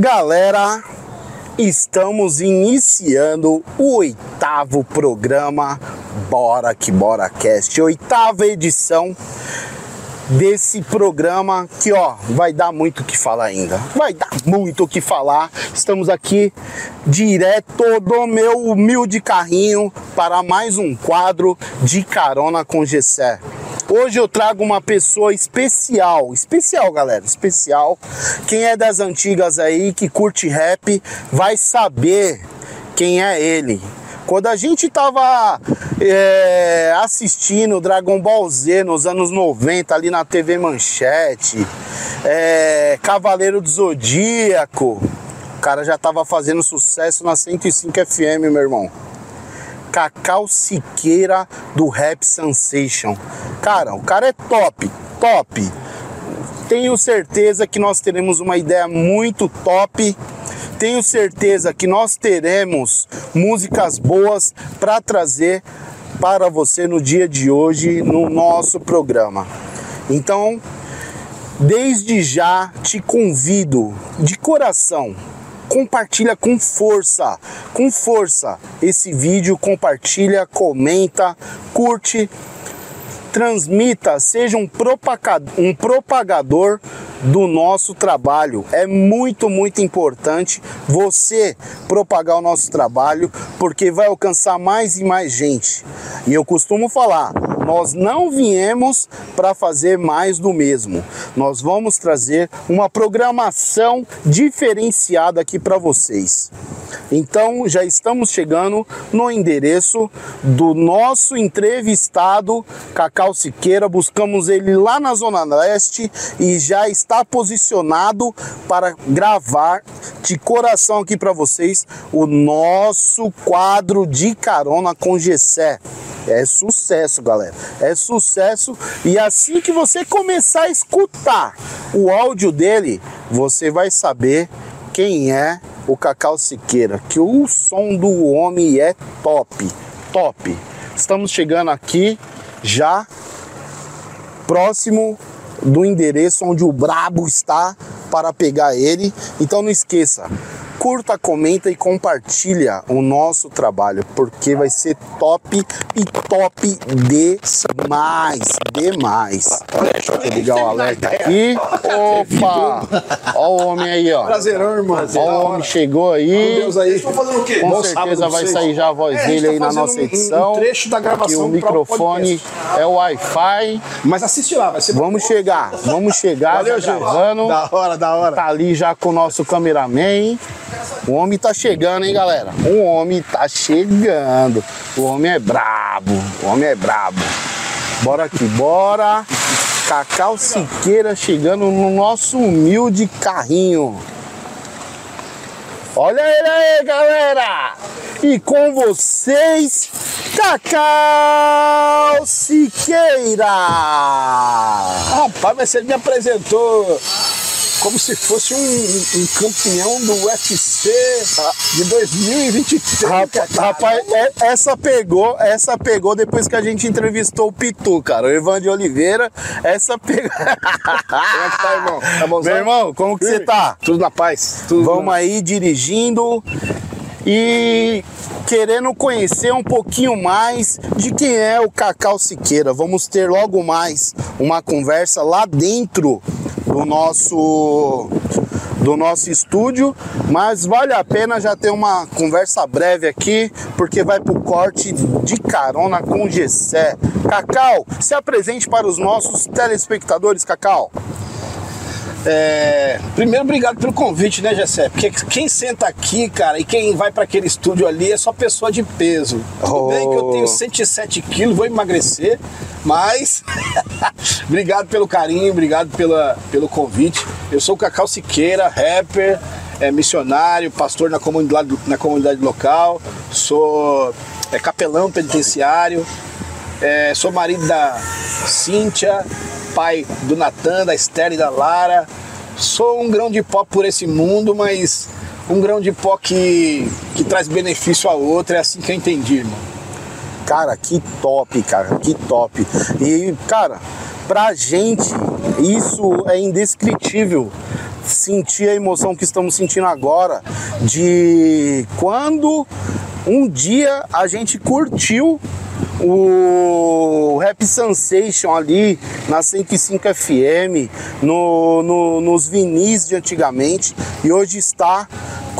Galera, estamos iniciando o oitavo programa Bora que Bora Cast, oitava edição desse programa que ó, vai dar muito o que falar ainda. Vai dar muito o que falar. Estamos aqui direto do meu humilde carrinho para mais um quadro de carona com Gessé. Hoje eu trago uma pessoa especial, especial, galera, especial. Quem é das antigas aí que curte rap vai saber quem é ele. Quando a gente tava é, assistindo Dragon Ball Z nos anos 90 ali na TV Manchete, é, Cavaleiro do Zodíaco, o cara já tava fazendo sucesso na 105 FM, meu irmão. Cacau Siqueira do Rap Sensation. Cara, o cara é top, top. Tenho certeza que nós teremos uma ideia muito top. Tenho certeza que nós teremos músicas boas para trazer para você no dia de hoje no nosso programa. Então, desde já te convido de coração compartilha com força, com força esse vídeo, compartilha, comenta, curte, transmita, seja um um propagador do nosso trabalho. É muito, muito importante você propagar o nosso trabalho, porque vai alcançar mais e mais gente. E eu costumo falar, nós não viemos para fazer mais do mesmo. Nós vamos trazer uma programação diferenciada aqui para vocês. Então, já estamos chegando no endereço do nosso entrevistado Cacau Siqueira. Buscamos ele lá na Zona Leste e já está posicionado para gravar de coração aqui para vocês o nosso quadro de carona com Gessé. É sucesso, galera. É sucesso. E assim que você começar a escutar o áudio dele, você vai saber quem é o Cacau Siqueira. Que o som do homem é top. Top. Estamos chegando aqui já próximo do endereço onde o Brabo está para pegar ele. Então não esqueça, curta, comenta e compartilha o nosso trabalho, porque vai ser top e top demais, demais. Deixa eu ligar o alerta aqui. Opa! Ó o homem aí, ó. Prazerão, irmão. Ó o homem chegou aí. Deus aí. Estão fazendo o quê? Com certeza vai sair já a voz É, dele tá aí na nossa um- um edição. trecho da gravação o microfone é o Wi-Fi. Mas assiste lá, vai ser Vamos chegar, vamos chegar. Valeu, gente. gravando. Da hora, da hora. Tá ali já com o nosso cameraman. O homem tá chegando, hein, galera? O homem tá chegando. O homem é brabo. O homem é brabo. Bora aqui, bora. Cacau Siqueira chegando no nosso humilde carrinho. Olha ele aí, galera! E com vocês, Cacau Siqueira! Rapaz, mas você me apresentou como se fosse um, um campeão do UFC de 2023. Rapa- cara. Rapaz, é- essa pegou, essa pegou depois que a gente entrevistou o Pitu, cara, o Ivan de Oliveira. Essa pegou. Como é que tá, irmão? Tá? Meu irmão, como que você tá? Tudo na paz. Tudo Vamos aí dirigindo e querendo conhecer um pouquinho mais de quem é o Cacau Siqueira. Vamos ter logo mais uma conversa lá dentro do nosso do nosso estúdio, mas vale a pena já ter uma conversa breve aqui, porque vai pro corte de carona com Gessé. Cacau, se apresente para os nossos telespectadores, Cacau. É, primeiro, obrigado pelo convite, né, Gessé? Porque quem senta aqui, cara, e quem vai para aquele estúdio ali é só pessoa de peso. Tudo Oh. bem que eu tenho 107 quilos, vou emagrecer, mas obrigado pelo carinho, obrigado pela, pelo convite. Eu sou o Cacau Siqueira, rapper, é, missionário, pastor na comunidade, na comunidade local, sou é, capelão penitenciário, é, sou marido da Cíntia, pai do Natan, da Esther e da Lara. Sou um grão de pó por esse mundo, mas um grão de pó que, que traz benefício ao outro. É assim que eu entendi, irmão. Cara, que top, cara, que top. E, cara, pra gente, isso é indescritível. sentir a emoção que estamos sentindo agora de quando um dia a gente curtiu o Rap Sensation ali na 105 FM, no, no, nos vinis de antigamente, e hoje está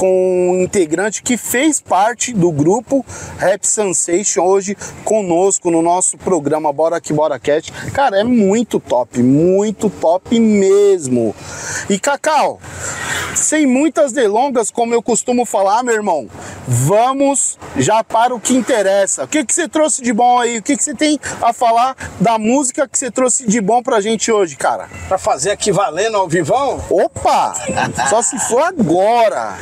com um integrante que fez parte do grupo Rap Sensation hoje conosco no nosso programa Bora Que Bora Cat. Cara, é muito top, muito top mesmo. E Cacau, sem muitas delongas, como eu costumo falar, meu irmão, vamos já para o que interessa. O que, que você trouxe de bom aí? O que, que você tem a falar da música que você trouxe de bom pra gente hoje, cara? Pra fazer aqui valendo ao vivão? Opa! Só se for agora!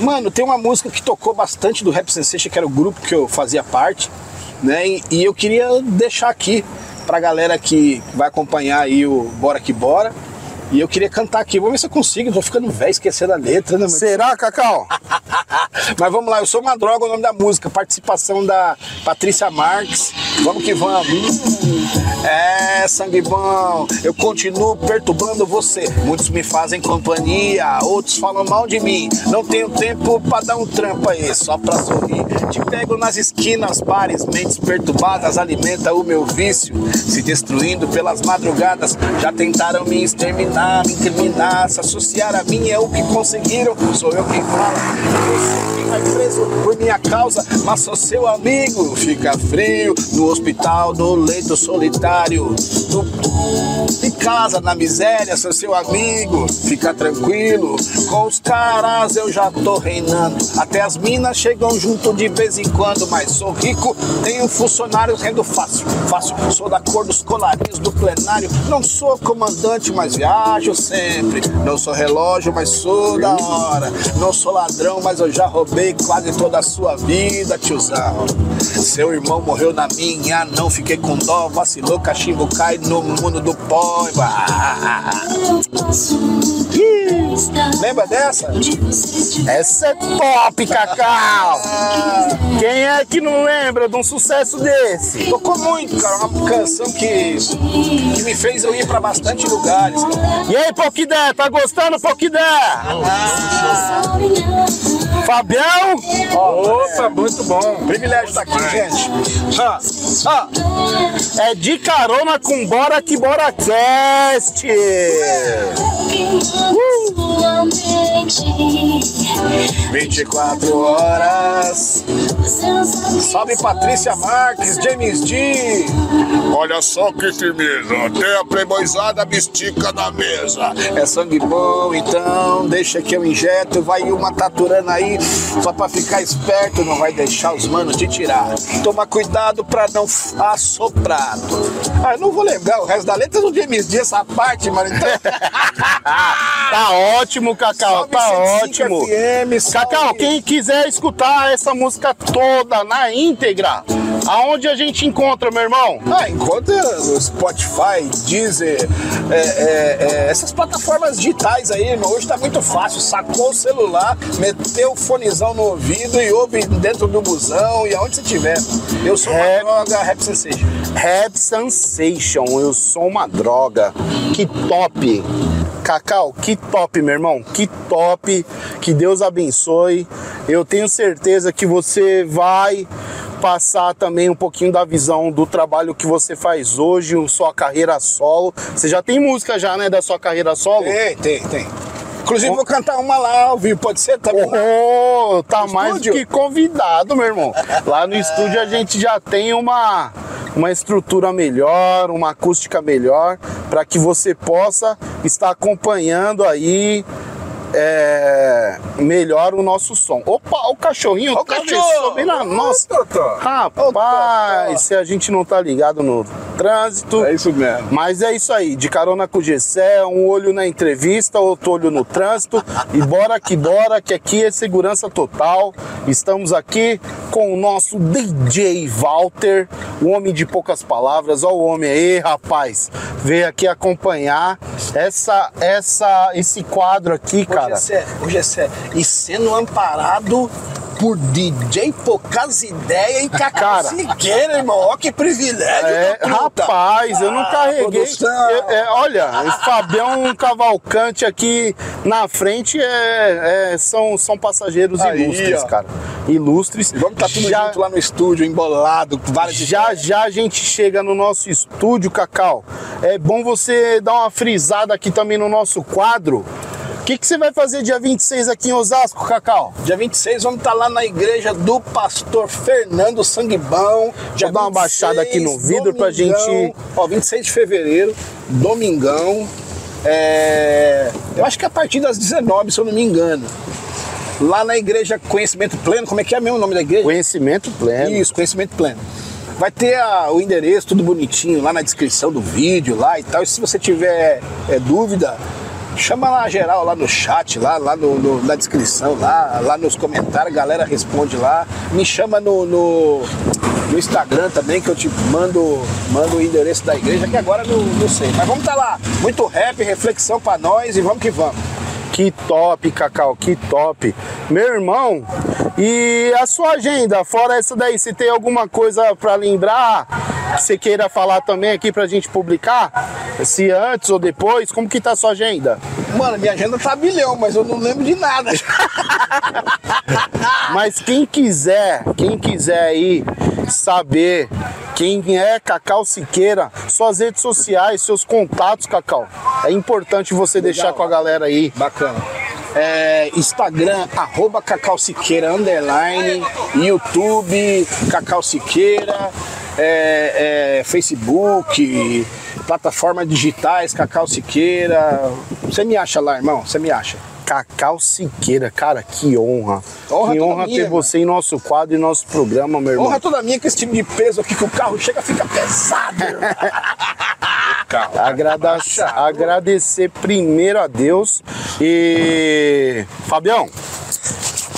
Mano, tem uma música que tocou bastante do Rap Sensation, que era o grupo que eu fazia parte, né? E, e eu queria deixar aqui pra galera que vai acompanhar aí o Bora Que Bora. E eu queria cantar aqui. Vamos ver se eu consigo. tô ficando velho, esquecendo a letra, né? Será, Cacau? Mas vamos lá, eu sou uma droga, o nome da música. Participação da Patrícia Marques. Vamos que vamos. Hum, é, sangue bom. Eu continuo perturbando você. Muitos me fazem companhia, outros falam mal de mim. Não tenho tempo pra dar um trampo aí, só pra sorrir. Te pego nas esquinas, bares, mentes perturbadas, alimenta o meu vício. Se destruindo pelas madrugadas, já tentaram me exterminar me incriminar, se associar a mim é o que conseguiram. Sou eu quem fala, você quem vai preso por minha causa, mas sou seu amigo. Fica frio no hospital, no leito solitário, no, em casa, na miséria, sou seu amigo. Fica tranquilo, com os caras eu já tô reinando. Até as minas chegam junto de vez em quando, mas sou rico, tenho funcionários rendo fácil, fácil. Sou da cor dos colarinhos do plenário, não sou comandante, mas viajo sempre. Não sou relógio, mas sou da hora. Não sou ladrão, mas eu já roubei quase toda a sua vida, tiozão. Seu irmão morreu na minha, não fiquei com dó. Vacilou, cachimbo cai no mundo do pó. Lembra dessa? Essa é top, Cacau! Quem é que não lembra de um sucesso desse? Tocou muito, cara. Uma canção que, que me fez eu ir pra bastante lugares. Cara. E aí, Poquidé, tá gostando, Poquidé? Fabião? Opa, muito bom. Privilégio estar aqui, gente. Ah, ah. É de carona com Bora Que Bora Cast. Uh. 24 horas. Salve Patrícia Marques, James D. Olha só que firmeza, até a playboyzada me estica na mesa. É sangue bom, então deixa que eu injeto. Vai uma taturana aí, só pra ficar esperto, não vai deixar os manos te tirar. Toma cuidado pra não assoprar. Ah, eu não vou lembrar o resto da letra do James D, essa parte, mano. Então... tá ótimo, Cacau, tá ótimo. FM, Cacau, quem quiser escutar essa música toda na íntegra, aonde a gente encontra, meu irmão? Ah, encontra no Spotify, Deezer, é, é, é, essas plataformas digitais aí, irmão. Hoje tá muito fácil. Sacou o celular, meteu o fonezão no ouvido e ouve dentro do busão e aonde você tiver. Eu sou uma droga, Rap Sensation. Rap Sensation, eu sou uma droga. Que top! Cacau, que top, meu irmão, que top, que Deus abençoe. Eu tenho certeza que você vai passar também um pouquinho da visão do trabalho que você faz hoje, sua carreira solo. Você já tem música já, né, da sua carreira solo? Tem, tem, tem. Inclusive vou cantar uma lá ao vivo, pode ser também? Oh, tá no mais do que convidado, meu irmão. Lá no estúdio a gente já tem uma uma estrutura melhor, uma acústica melhor, para que você possa estar acompanhando aí é, melhor o nosso som. Opa, o cachorrinho o cachorro. bem na nossa. Rapaz, se a gente não tá ligado no trânsito. É isso mesmo. Mas é isso aí, de carona com o Gessé, um olho na entrevista, outro olho no trânsito. e bora que bora, que aqui é segurança total. Estamos aqui com o nosso DJ Walter, o homem de poucas palavras. Olha o homem aí, rapaz. Veio aqui acompanhar essa, essa, esse quadro aqui, cara cara. Hoje é, hoje é E sendo amparado por DJ Poucas Ideias Cacau Cara. Siqueira, irmão. Ó, que privilégio. É, rapaz, eu não Ah, carreguei. Eu- é, olha, o Fabião Cavalcante aqui na frente é, é- são, são passageiros Aí, ilustres, ó. cara. Ilustres. Vamos estar tudo já, junto lá no estúdio, embolado, com várias já já a gente chega no nosso estúdio, Cacau. É bom você dar uma frisada aqui também no nosso quadro. O que, que você vai fazer dia 26 aqui em Osasco, Cacau? Dia 26 vamos estar lá na igreja do pastor Fernando Sanguibão. Dia dar uma baixada aqui no vidro pra domingão. gente- Ó, 26 de fevereiro, domingão. É, Eu acho que a partir das 19, se eu não me engano. Lá na igreja Conhecimento Pleno, como é que é mesmo o nome da igreja? Conhecimento pleno. Isso, conhecimento pleno. Vai ter a- o endereço, tudo bonitinho, lá na descrição do vídeo, lá e tal. E se você tiver é, dúvida, chama lá geral, lá no chat, lá, lá no, no- na descrição, lá, lá nos comentários, a galera responde lá. Me chama no, no, no Instagram também, que eu te mando, mando o endereço da igreja, que agora não, não sei. Mas vamos estar lá. Muito rap, reflexão pra nós e vamos que vamos. Que top, Cacau, que top. Meu irmão, e a sua agenda? Fora essa daí, você tem alguma coisa pra lembrar que você queira falar também aqui pra gente publicar? Se antes ou depois, como que tá a sua agenda? Mano, minha agenda tá bilhão, mas eu não lembro de nada. Mas quem quiser, quem quiser aí saber quem é Cacau Siqueira, suas redes sociais, seus contatos, Cacau, é importante você deixar com a galera aí. Bacana. É, Instagram, arroba Cacau Siqueira, underline, YouTube, Cacau Siqueira, é, é, Facebook, plataformas digitais, Cacau Siqueira. Você me acha lá, irmão? Você me acha? Cacau Siqueira, cara, que honra. Honra que honra minha, ter você em nosso quadro e nosso programa, meu irmão. Honra toda minha que esse time de peso aqui que o carro chega fica pesado. irmão. Agrada- agradecer primeiro a Deus e Fabião,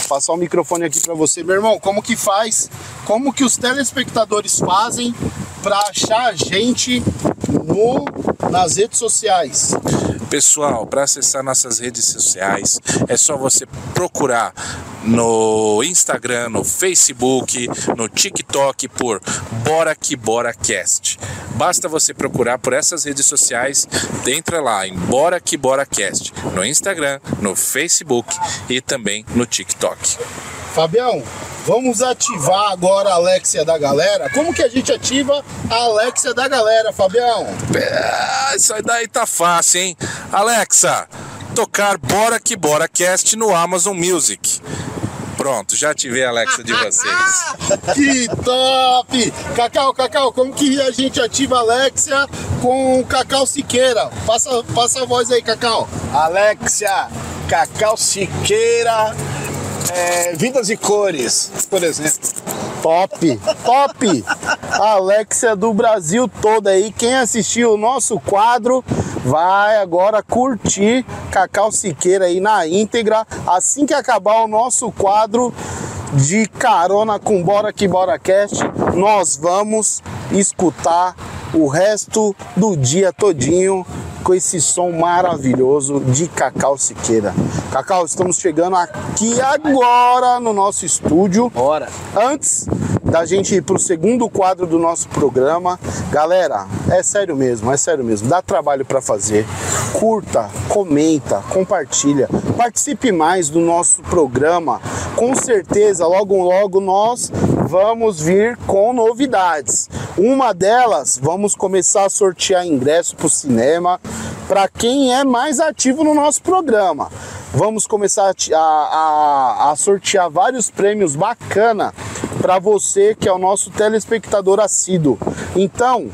passar o microfone aqui pra você, meu irmão. Como que faz? Como que os telespectadores fazem pra achar a gente no nas redes sociais? Pessoal, para acessar nossas redes sociais, é só você procurar no Instagram, no Facebook, no TikTok por Bora Que Bora Cast. Basta você procurar por essas redes sociais, entra lá em Bora Que Bora Cast, no Instagram, no Facebook e também no TikTok. Fabião, vamos ativar agora a Alexia da galera. Como que a gente ativa a Alexia da galera, Fabião? Ah, isso aí daí tá fácil, hein? Alexa, tocar Bora Que Bora Cast no Amazon Music. Pronto, já ativei a Alexa de vocês. Que top! Cacau, Cacau, como que a gente ativa a Alexia com o Cacau Siqueira? Passa, passa a voz aí, Cacau. Alexia, Cacau Siqueira, é, Vidas e Cores, por exemplo. Top, top! Alexia do Brasil todo aí. Quem assistiu o nosso quadro vai agora curtir Cacau Siqueira aí na íntegra. Assim que acabar o nosso quadro de carona com Bora Que Bora Cast, nós vamos escutar o resto do dia todinho com esse som maravilhoso de Cacau Siqueira. Cacau, estamos chegando aqui agora no nosso estúdio. Bora. Antes da gente ir pro segundo quadro do nosso programa, galera, é sério mesmo, é sério mesmo, dá trabalho para fazer. Curta, comenta, compartilha, participe mais do nosso programa. Com certeza, logo logo nós vamos vir com novidades. Uma delas, vamos começar a sortear ingresso para o cinema para quem é mais ativo no nosso programa. Vamos começar a a- a sortear vários prêmios bacana para você que é o nosso telespectador assíduo. Então,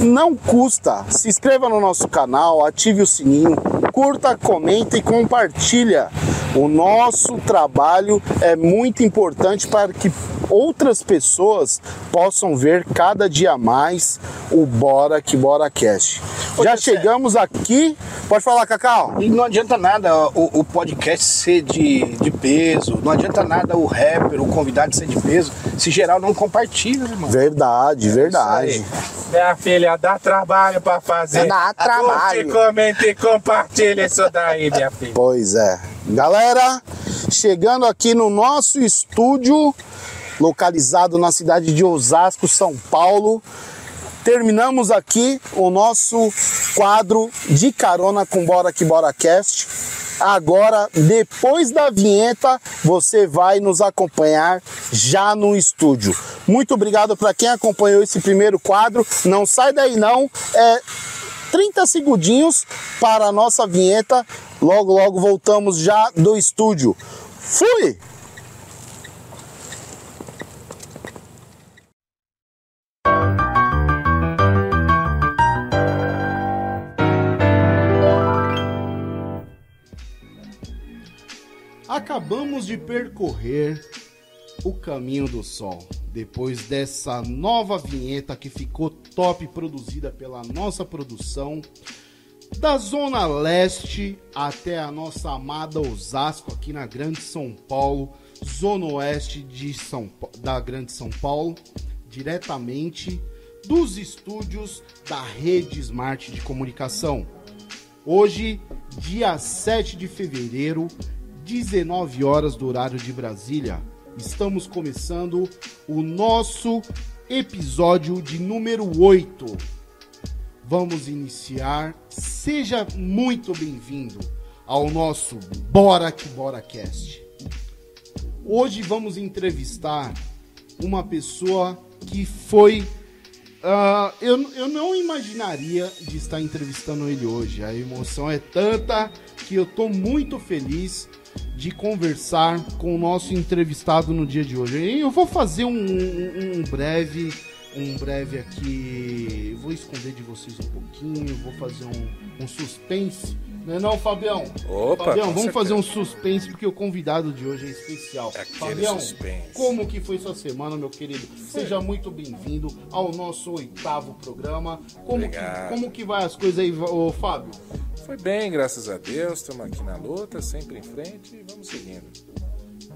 não custa, se inscreva no nosso canal, ative o sininho, curta, comenta e compartilha. O nosso trabalho é muito importante para que outras pessoas possam ver cada dia mais o Bora que Bora Cash. Ô, Já chegamos aqui. Pode falar, Cacau? E não adianta nada o, o podcast ser de, de peso, não adianta nada o rapper, o convidado ser de peso, se geral não compartilha, né, irmão. Verdade, verdade. isso Minha filha, dá trabalho pra fazer. Dá trabalho. Curte, comenta e compartilha isso daí, minha filha. Pois é. Galera, chegando aqui no nosso estúdio, localizado na cidade de Osasco, São Paulo. Terminamos aqui o nosso quadro de carona com Bora que Bora Cast. Agora, depois da vinheta, você vai nos acompanhar já no estúdio. Muito obrigado para quem acompanhou esse primeiro quadro. Não sai daí não. É 30 segundinhos para a nossa vinheta. Logo, logo voltamos já do estúdio. Fui! Acabamos de percorrer o caminho do sol. Depois dessa nova vinheta que ficou top produzida pela nossa produção, da zona leste até a nossa amada Osasco aqui na Grande São Paulo, zona oeste de São, da Grande São Paulo, diretamente dos estúdios da Rede Smart de Comunicação. Hoje, dia 7 de fevereiro, 19 horas do horário de Brasília. Estamos começando o nosso episódio de número 8. Vamos iniciar. Seja muito bem-vindo ao nosso Bora que Bora Cast. Hoje vamos entrevistar uma pessoa que foi. Uh, eu, eu não imaginaria de estar entrevistando ele hoje. A emoção é tanta que eu estou muito feliz de conversar com o nosso entrevistado no dia de hoje. Eu vou fazer um, um, um breve, um breve aqui. Vou esconder de vocês um pouquinho, vou fazer um, um suspense. Não é não, Fabião? Opa, Fabião, vamos certeza. fazer um suspense porque o convidado de hoje é especial. Aquele Fabião, suspense. como que foi sua semana, meu querido? Seja muito bem-vindo ao nosso oitavo programa. Como que, Obrigado. como que vai as coisas aí, ô, Fábio? Foi bem, graças a Deus. Estamos aqui na luta, sempre em frente e vamos seguindo.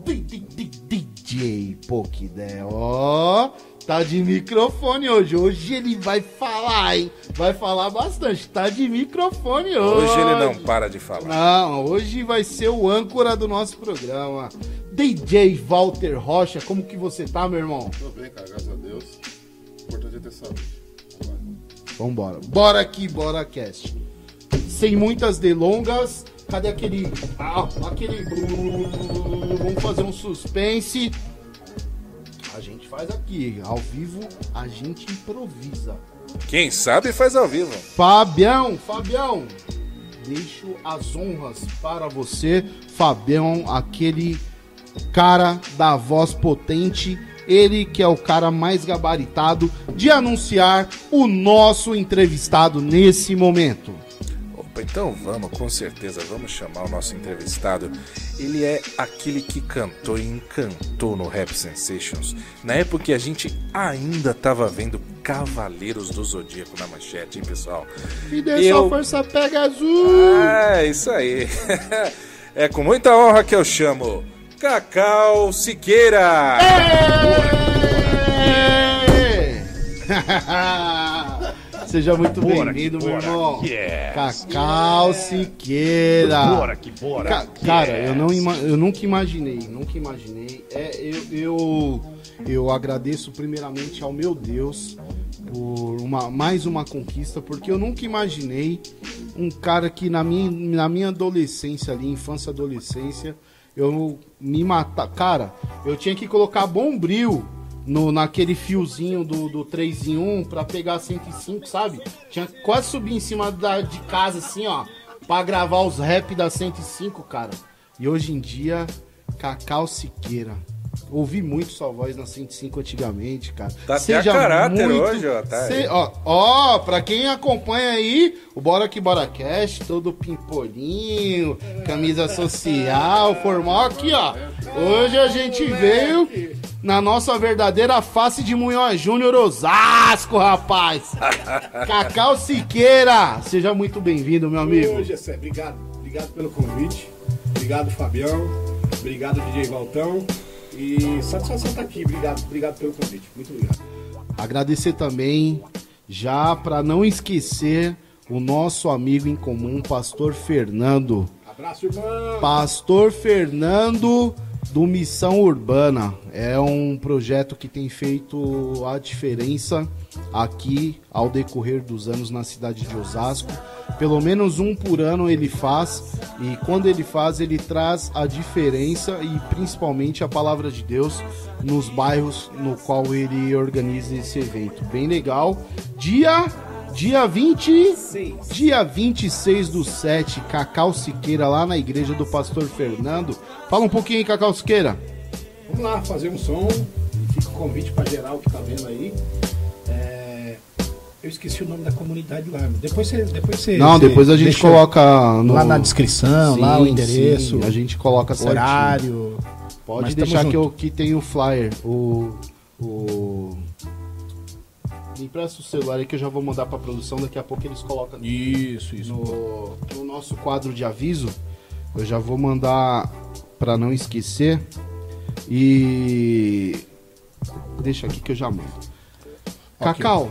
DJ Pokédé, ó, tá de microfone hoje. Hoje ele vai falar, hein? Vai falar bastante. Tá de microfone hoje. Hoje ele não para de falar. Não, hoje vai ser o âncora do nosso programa. DJ Walter Rocha, como que você tá, meu irmão? Tô bem, cara, graças a Deus. O importante é ter saúde. Vambora. Bora aqui, bora cast. Sem muitas delongas, cadê aquele. ah, aquele. Vamos fazer um suspense. A gente faz aqui, ao vivo a gente improvisa. Quem sabe faz ao vivo. Fabião, Fabião, deixo as honras para você, Fabião, aquele cara da voz potente, ele que é o cara mais gabaritado de anunciar o nosso entrevistado nesse momento. Então vamos, com certeza, vamos chamar o nosso entrevistado. Ele é aquele que cantou e encantou no Rap Sensations. Na época que a gente ainda tava vendo Cavaleiros do Zodíaco na manchete, hein, pessoal? Me dê Eu- sua força, pega azul! É, isso aí. É com muita honra que eu chamo Cacau Siqueira. Seja muito bem-vindo, meu irmão. yes. Cacau Siqueira. Bora que bora. Ca- cara, eu, não eu nunca imaginei, nunca imaginei. É, eu, eu, eu agradeço primeiramente ao meu Deus por uma, mais uma conquista, porque eu nunca imaginei um cara que na minha, na minha adolescência ali, infância adolescência, eu me matar. Cara, eu tinha que colocar bombril no, naquele fiozinho do, do 3 em 1 pra pegar 105, sabe? Tinha quase subir em cima da, de casa assim, ó, pra gravar os rap da 105, cara. E hoje em dia, Cacau Siqueira. Ouvi muito sua voz na 105 antigamente, cara. Tá até a caráter hoje, ó, tá. Se- ó, ó, pra quem acompanha aí, o Bora Que Bora Cast, todo pimpolinho, camisa social, formal aqui, ó. Hoje a gente veio na nossa verdadeira face de Munhoz Júnior Osasco, rapaz. Cacau Siqueira, seja muito bem-vindo, meu amigo. Ô, Gessé, obrigado. Obrigado pelo convite. Obrigado, Fabião. Obrigado, DJ Valtão. E satisfação estar aqui. Obrigado, obrigado pelo convite. Muito obrigado. Agradecer também, já para não esquecer, o nosso amigo em comum, pastor Fernando. Abraço, irmão. Pastor Fernando do Missão Urbana. É um projeto que tem feito a diferença aqui ao decorrer dos anos na cidade de Osasco. Pelo menos um por ano ele faz e quando ele faz ele traz a diferença e principalmente a palavra de Deus nos bairros no qual ele organiza esse evento. Bem legal. Dia Dia 20, dia 26 do 7, Cacau Siqueira, lá na igreja do Pastor Fernando. Fala um pouquinho aí, Cacau Siqueira. Vamos lá fazer um som. Fica o convite pra geral que tá vendo aí. Eu esqueci o nome da comunidade lá. Depois você. Depois você Não, você depois a gente coloca no... lá na descrição, lá o Sim, endereço, sim, a gente coloca certinho. horário. Pode deixar que, eu, que tem o flyer. O. o... Me empresta o celular aí que eu já vou mandar pra produção. Daqui a pouco eles colocam Isso, isso. no, no nosso quadro de aviso. Eu já vou mandar pra não esquecer. E. Deixa aqui que eu já mando. Cacau,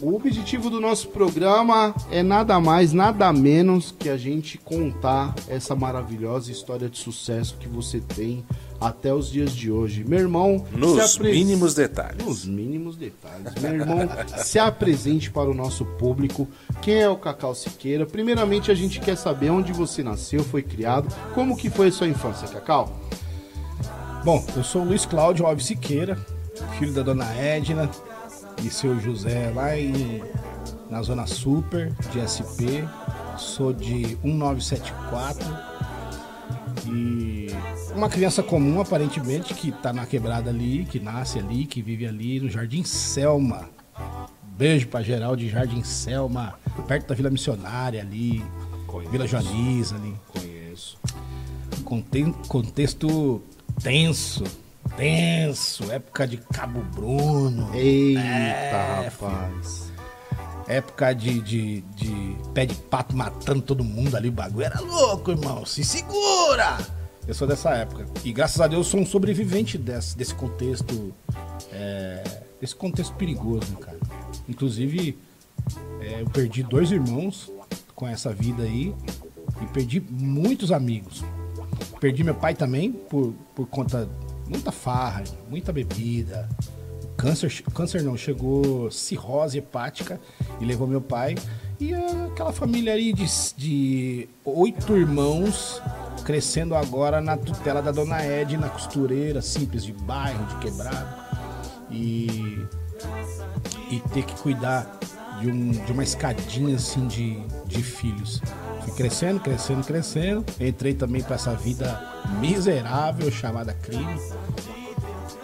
o objetivo do nosso programa é nada mais, nada menos que a gente contar essa maravilhosa história de sucesso que você tem até os dias de hoje. Meu irmão, Nos apre- mínimos detalhes. nos mínimos detalhes. Meu irmão, se apresente para o nosso público. Quem é o Cacau Siqueira? Primeiramente, a gente quer saber onde você nasceu, foi criado, como que foi a sua infância, Cacau? Bom, eu sou o Luiz Cláudio Alves Siqueira, filho da dona Edna e seu José lá em, na Zona Super de SP. Sou de 1974 e uma criança comum aparentemente que tá na quebrada ali, que nasce ali, que vive ali no Jardim Selma. Beijo pra geral de Jardim Selma, perto da Vila Missionária ali, Vila Joaniza ali. Conheço. Contexto tenso, tenso, época de Cabo Bruno, Eita, É, rapaz. época de, de, de pé de pato matando todo mundo ali, o bagulho era louco, irmão, se segura! Eu sou dessa época e graças a Deus sou um sobrevivente desse, desse contexto, é, desse contexto perigoso, né, cara. Inclusive, é, eu perdi dois irmãos com essa vida aí e perdi muitos amigos. Perdi meu pai também por, por conta muita farra, muita bebida. Câncer, câncer não, chegou cirrose hepática e levou meu pai. E aquela família aí de, de oito irmãos crescendo agora na tutela da dona Edna, costureira, simples de bairro, de quebrado. E e ter que cuidar de, um, de uma escadinha assim de, de filhos. Fui crescendo, crescendo, crescendo. Entrei também para essa vida miserável chamada crime.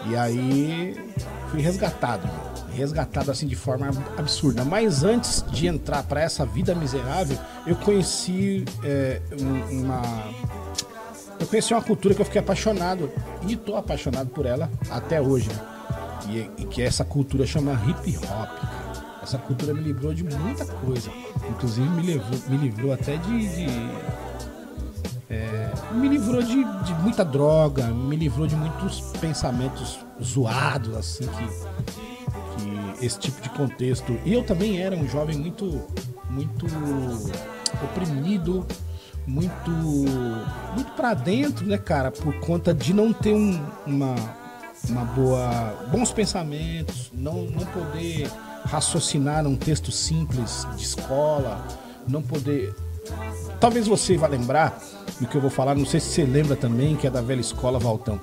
E aí fui resgatado, resgatado assim de forma absurda. Mas antes de entrar para essa vida miserável, eu conheci é, um- uma eu conheci uma cultura que eu fiquei apaixonado e tô apaixonado por ela até hoje. né? E, e que essa cultura chama hip hop. Essa cultura me livrou de muita coisa. Inclusive me, levou, me livrou até de. de- é, me livrou de, de muita droga, me livrou de muitos pensamentos zoados, assim, que, que esse tipo de contexto. E eu também era um jovem muito, muito oprimido, muito, muito para dentro, né, cara, por conta de não ter um- uma, uma boa, bons pensamentos, não, não poder raciocinar um texto simples de escola, não poder Talvez você vá lembrar do que eu vou falar, não sei se você lembra também, que é da velha escola Valtão.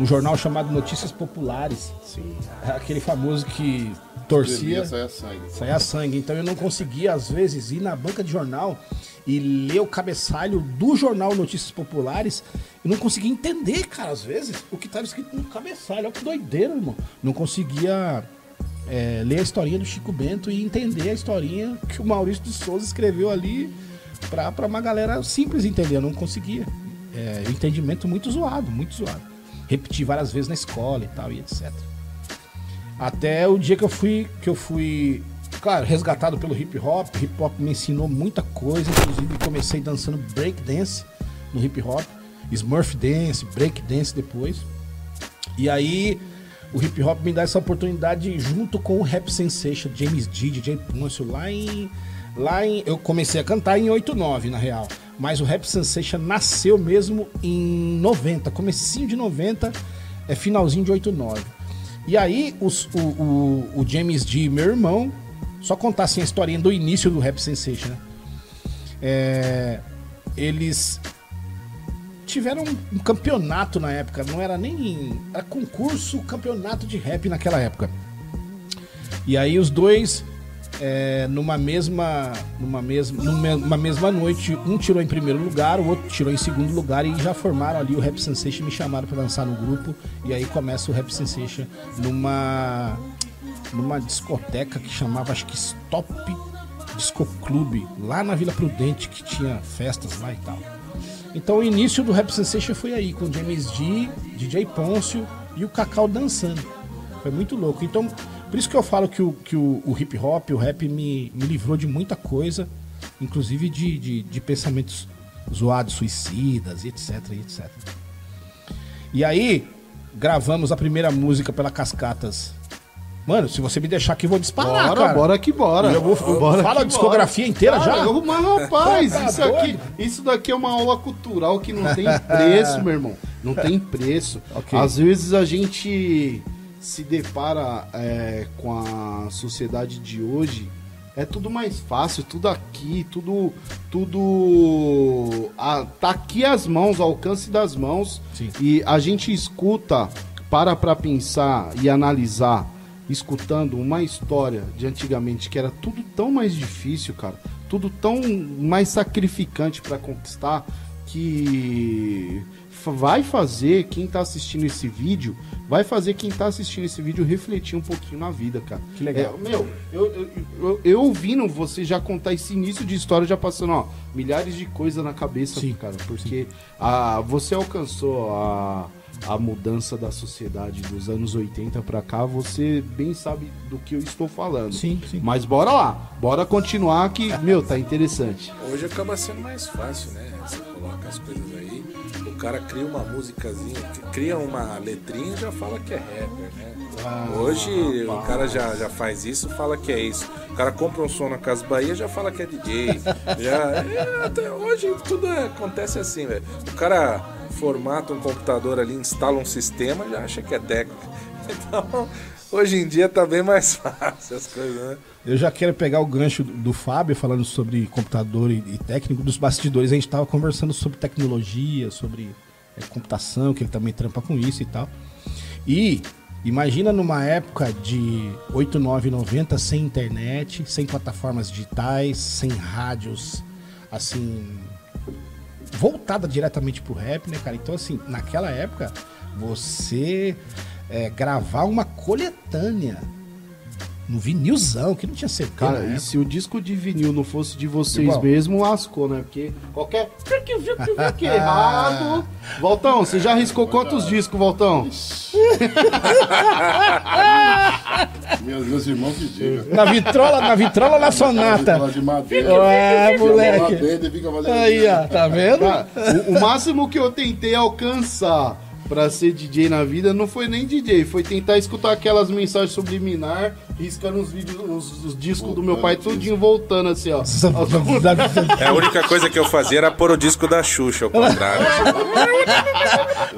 Um jornal chamado Notícias Populares. Sim. É Aquele famoso que torcia, Saia sangue. saia sangue. Então eu não conseguia, às vezes, ir na banca de jornal e ler o cabeçalho do jornal Notícias Populares. Eu não conseguia entender, cara, às vezes, o que estava escrito no cabeçalho. Olha que doideira, irmão. Não conseguia é, ler a historinha do Chico Bento e entender a historinha que o Maurício de Souza escreveu ali pra, uma galera simples entender. Eu não conseguia. É, entendimento muito zoado, muito zoado. Repeti várias vezes na escola e tal, e etc. Até o dia que eu fui, que eu fui, claro, resgatado pelo hip hop. Hip hop me ensinou muita coisa, inclusive comecei dançando break dance no hip hop, Smurf dance, break dance depois. E aí o hip hop me dá essa oportunidade junto com o Rap Sensation, James D, DJ Pôncio, lá em lá em. Eu comecei a cantar em 89, na real. Mas o Rap Sensation nasceu mesmo em 90, comecinho de 90, é finalzinho de 89. E aí os- o, o, o James D, meu irmão, só contar assim a historinha do início do Rap Sensation, né? É, eles tiveram um, campeonato na época, não era nem. Era concurso, campeonato de rap naquela época. E aí os dois, é, numa mesma. Numa mesma, numa mesma noite, um tirou em primeiro lugar, o outro tirou em segundo lugar e já formaram ali o Rap Sensation, me chamaram pra dançar no grupo. E aí começa o Rap Sensation numa. numa discoteca que chamava, acho que Stop Disco Clube, lá na Vila Prudente, que tinha festas lá e tal. Então o início do Rap Sensation foi aí, com James D, DJ Pôncio e o Cacau dançando. Foi muito louco. Então, por isso que eu falo que o, que o, o hip hop, o rap me, me livrou de muita coisa, inclusive de, de, de pensamentos zoados, suicidas etc, etc. E aí, gravamos a primeira música pela Cascatas. Mano, se você me deixar aqui, eu vou disparar, Bora, cara. bora que bora. Eu vou- Bora fala a discografia inteira Cara, já? eu- mas rapaz, Tá isso aqui, isso daqui é uma aula cultural que não tem preço, meu irmão. Não tem preço. Ok. Às vezes a gente se depara é, com a sociedade de hoje. É tudo mais fácil, tudo aqui, tudo. Tudo. ah, tá aqui as mãos, alcance das mãos. Sim. E a gente escuta, para pra pensar e analisar, escutando uma história de antigamente que era tudo tão mais difícil, cara, tudo tão mais sacrificante para conquistar que vai fazer quem tá assistindo esse vídeo, vai fazer quem tá assistindo esse vídeo refletir um pouquinho na vida, cara. Que legal. É, meu, eu, eu, eu, eu ouvindo você já contar esse início de história, já passando, ó, milhares de coisas na cabeça, Sim, cara, porque a, você alcançou a, a mudança da sociedade dos anos 80 pra cá, você bem sabe do que eu estou falando. Sim, sim. Mas bora lá, bora continuar que, meu, tá interessante. Hoje acaba sendo mais fácil, né? Você coloca as coisas aí, cara cria uma musicazinha, cria uma letrinha e já fala que é rapper, né? Hoje o cara já, já faz isso, fala que é isso. O cara compra um som na Casa Bahia já fala que é DJ. Já, é, até hoje tudo é- acontece assim, velho. O cara formata um computador ali, instala um sistema, já acha que é técnico. Então, hoje em dia tá bem mais fácil as coisas, né? Eu já quero pegar o gancho do, Fábio falando sobre computador e, e técnico dos bastidores. A gente estava conversando sobre tecnologia, sobre é, computação, que ele também trampa com isso e tal. E imagina numa época de 8, 9, 90 sem internet, sem plataformas digitais, sem rádios, assim, voltada diretamente pro rap, né, cara? Então, assim, naquela época, você é, gravar uma coletânea no vinilzão, que não tinha CD. Cara, na e época. se o disco de vinil não fosse de vocês Igual. mesmo, lascou, né? Porque qualquer. que errado. Voltão, você já arriscou quantos discos, Voltão? Meus, meus irmãos que digam. Na vitrola, na vitrola na sonata. Fala de madeira. Ué, moleque. E Aí, ó, tá vendo? Cara, o, o máximo que eu tentei alcançar pra ser DJ na vida não foi nem DJ, foi tentar escutar aquelas mensagens subliminar, riscando os vídeos, os, os discos do meu pai, tudinho voltando assim, ó. É, a única coisa que eu fazia era pôr o disco da Xuxa, ao contrário.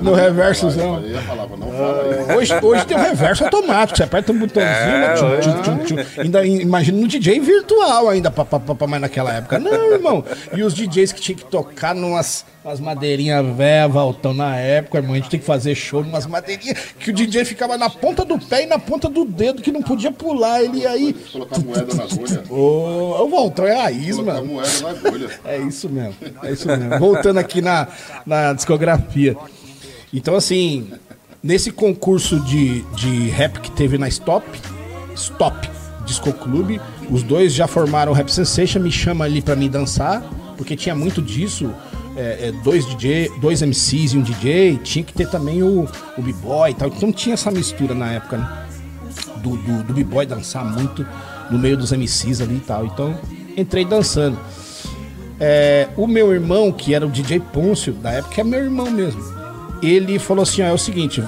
No reversozão. Eu não fala aí. Hoje, hoje tem um reverso automático, você aperta um botãozinho, É, tchum, hoje- tchum, tchum, tchum. ainda imagina no DJ virtual ainda, pá, pá, mas naquela época não, irmão. E os DJs que tinham que tocar numas umas madeirinhas velhas, Valtão, na época, irmão, a gente tem que fazer show numas madeirinhas que o DJ ficava na ponta do pé e na ponta do dedo, que não podia pular, ele aí... Colocar moeda na agulha. Ô, o Valtão é raiz, Colocar mano. moeda na agulha. É isso mesmo, é isso mesmo. Voltando aqui na, na discografia. Então, assim, nesse concurso de, de rap que teve na Stop, Stop Disco Clube, os dois já formaram o Rap Sensation, me chama ali pra mim dançar, porque tinha muito disso. É, é, dois DJ, dois MCs e um DJ, tinha que ter também o, o B-Boy e tal. Então tinha essa mistura na época, né? do, do, do B-Boy dançar muito no meio dos MCs ali e tal. Então, entrei dançando. É, o meu irmão, que era o DJ Pôncio, da época, é meu irmão mesmo. Ele falou assim: ó, é o seguinte,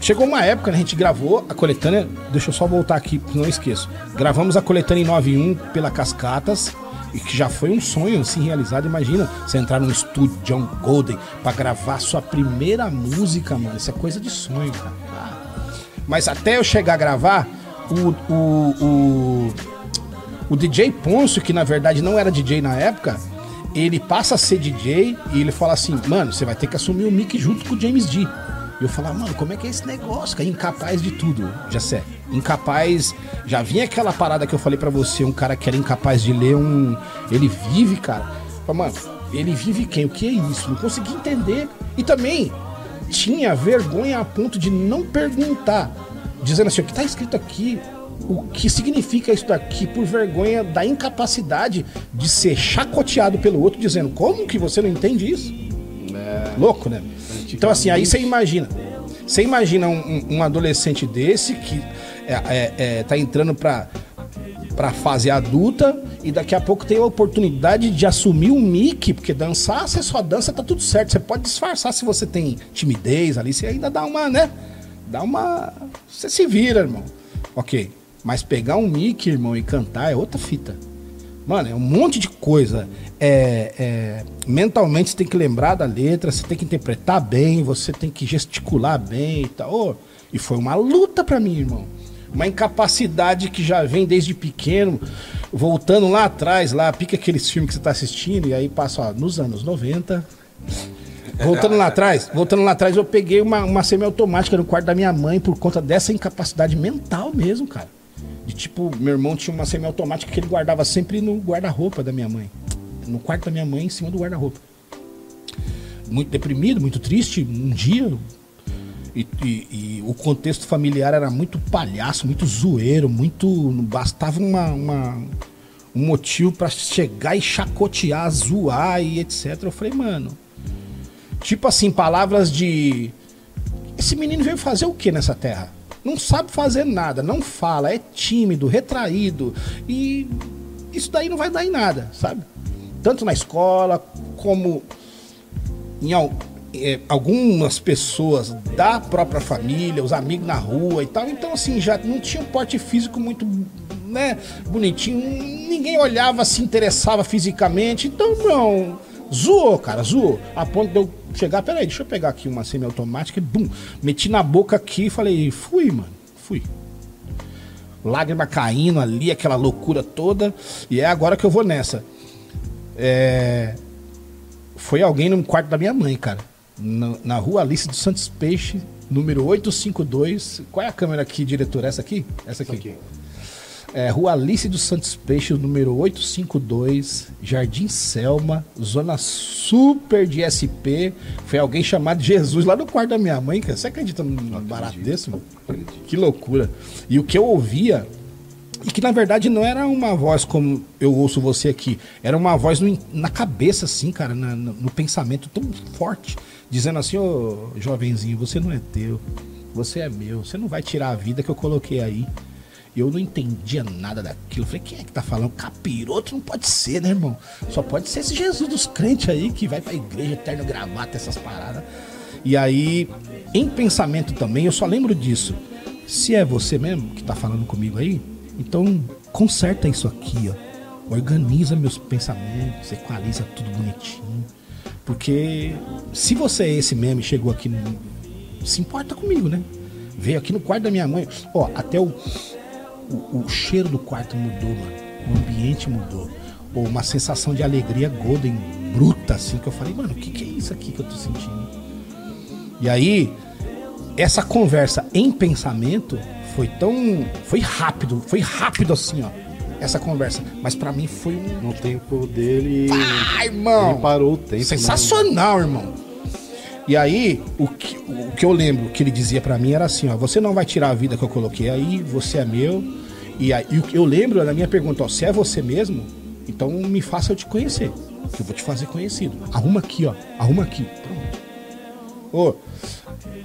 chegou uma época, né, a gente gravou a coletânea. Deixa eu só voltar aqui, não esqueço. Gravamos a coletânea em 91 pela Cascatas. E que já foi um sonho assim realizado. Imagina você entrar num estúdio John Golden pra gravar sua primeira música, mano. Isso é coisa de sonho, cara. Mas até eu chegar a gravar, o, o, o, o DJ Ponço, que na verdade não era DJ na época, ele passa a ser DJ e ele fala assim, mano, você vai ter que assumir o mic junto com o James D. E eu falava, mano, como é que é esse negócio, cara? Incapaz de tudo, já sei. Incapaz. Já vinha aquela parada que eu falei pra você, um cara que era incapaz de ler um. Ele vive, cara. Falei, mano, ele vive quem? O que é isso? Não consegui entender. E também tinha vergonha a ponto de não perguntar. Dizendo assim, o que tá escrito aqui? O que significa isso daqui por vergonha da incapacidade de ser chacoteado pelo outro, dizendo, como que você não entende isso? Louco, né? Então, assim, aí você imagina. Você imagina um, um adolescente desse que é, é, é, tá entrando pra, pra fase adulta e daqui a pouco tem a oportunidade de assumir o mic, porque dançar, você só dança, tá tudo certo. Você pode disfarçar se você tem timidez ali, você ainda dá uma, né? Dá uma. Você se vira, irmão. Ok. Mas pegar um mic, irmão, e cantar é outra fita. Mano, é um monte de coisa. É, é, mentalmente você tem que lembrar da letra, você tem que interpretar bem, você tem que gesticular bem e tal. Ô, e foi uma luta pra mim, irmão. Uma incapacidade que já vem desde pequeno, voltando lá atrás, lá, pica aqueles filmes que você tá assistindo, e aí passa, ó, nos anos 90. Voltando lá atrás, voltando lá atrás, eu peguei uma, uma semiautomática no quarto da minha mãe por conta dessa incapacidade mental mesmo, cara. De tipo, meu irmão tinha uma semiautomática que ele guardava sempre no guarda-roupa da minha mãe. No quarto da minha mãe, em cima do guarda-roupa. Muito deprimido, muito triste. Um dia. E, e- e o contexto familiar era muito palhaço, muito zoeiro, muito. Bastava uma, uma- um motivo pra chegar e chacotear, zoar e etc. Eu falei, mano. Tipo assim, palavras de. Esse menino veio fazer o que nessa terra? Não sabe fazer nada, não fala, é tímido, retraído. E isso daí não vai dar em nada, sabe? Tanto na escola, como em eh, algumas pessoas da própria família, os amigos na rua e tal. Então, assim, já não tinha um porte físico muito né, bonitinho. Ninguém olhava, se interessava fisicamente. Então, não. Zoou, cara, zoou. A ponto de eu chegar, peraí, deixa eu pegar aqui uma semiautomática e bum, meti na boca aqui e falei, fui, mano, fui. Lágrima caindo ali, aquela loucura toda. E é agora que eu vou nessa. É, Foi alguém no quarto da minha mãe, cara. Na, na rua Alice dos Santos Peixe, número 852. Qual é a câmera aqui, diretor? Essa aqui? Essa aqui. É, rua Alice dos Santos Peixe, número 852, Jardim Selma, zona super de SP. Foi alguém chamado Jesus lá no quarto da minha mãe, cara. Você acredita num barato desse, mano? Que loucura. E o que eu ouvia, e que na verdade não era uma voz como eu ouço você aqui, era uma voz no- na cabeça, assim, cara, na- no, no pensamento tão forte, dizendo assim: Ô jovenzinho, você não é teu, você é meu, você não vai tirar a vida que eu coloquei aí. Eu não entendia nada daquilo. Eu falei, quem é que tá falando? Capiroto não pode ser, né, irmão? Só pode ser esse Jesus dos crentes aí que vai pra igreja, eterno gravata, essas paradas. E aí, em pensamento também, eu só lembro disso. Se é você mesmo que tá falando comigo aí, então conserta isso aqui, ó. Organiza meus pensamentos, equaliza tudo bonitinho. Porque se você é esse mesmo e chegou aqui, se importa comigo, né? Veio aqui no quarto da minha mãe. Ó, até o, o, o cheiro do quarto mudou, mano. O ambiente mudou. Pô, uma sensação de alegria golden bruta, assim, que eu falei, mano, o que, que é isso aqui que eu tô sentindo? E aí, essa conversa em pensamento foi tão. Foi rápido, foi rápido assim, ó. Essa conversa. Mas pra mim foi um. No tempo dele. Ai, irmão! Ele parou o tempo. né? Sensacional, irmão. E aí, o que, o que eu lembro que ele dizia pra mim era assim, ó, você não vai tirar a vida que eu coloquei aí, você é meu. E aí, o que eu lembro da minha pergunta, ó, se é você mesmo, então me faça eu te conhecer. Que eu vou te fazer conhecido. Arruma aqui, ó. Arruma aqui. Pronto. Ô,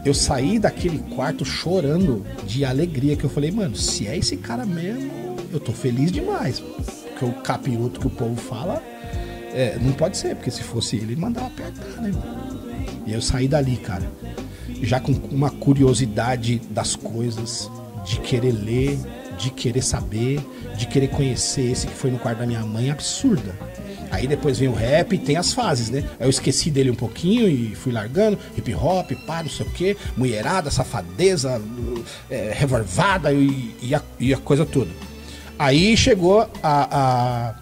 eu saí daquele quarto chorando de alegria, que eu falei, mano, se é esse cara mesmo, eu tô feliz demais. Porque o capiroto que o povo fala, é, não pode ser, porque se fosse ele, mandava apertar, né? E eu saí dali, cara, já com uma curiosidade das coisas, de querer ler, de querer saber, de querer conhecer esse que foi no quarto da minha mãe, absurda. Aí depois vem o rap e tem as fases, né? Eu esqueci dele um pouquinho e fui largando, hip hop, pá, não sei o quê, mulherada, safadeza, é, revolvada e, e, a, e a coisa toda. Aí chegou a, a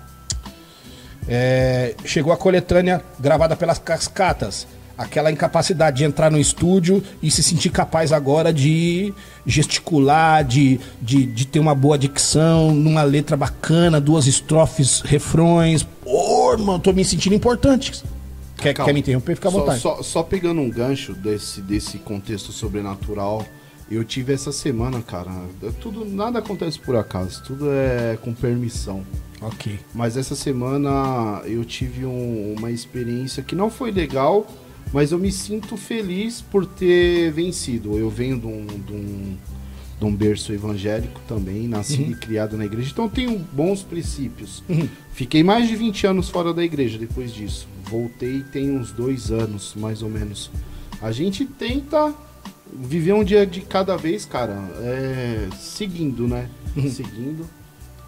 é, chegou a coletânea gravada pelas cascatas. Aquela incapacidade de entrar no estúdio e se sentir capaz agora de gesticular, de, de, de ter uma boa dicção, numa letra bacana, duas estrofes, refrões. Ô, irmão, tô me sentindo importante. Quer, quer me interromper? Fica à Só, vontade. só, só pegando um gancho desse, desse contexto sobrenatural, eu tive essa semana, cara. Tudo, nada acontece por acaso, tudo é com permissão. Ok. Mas essa semana eu tive um- uma experiência que não foi legal, mas eu me sinto feliz por ter vencido. Eu venho de um, de um, de um berço evangélico também, nascido e criado na igreja, então eu tenho bons princípios. Fiquei mais de 20 anos fora da igreja depois disso. Voltei tem uns dois anos, mais ou menos. A gente tenta viver um dia de cada vez, cara, é, seguindo, né? Seguindo.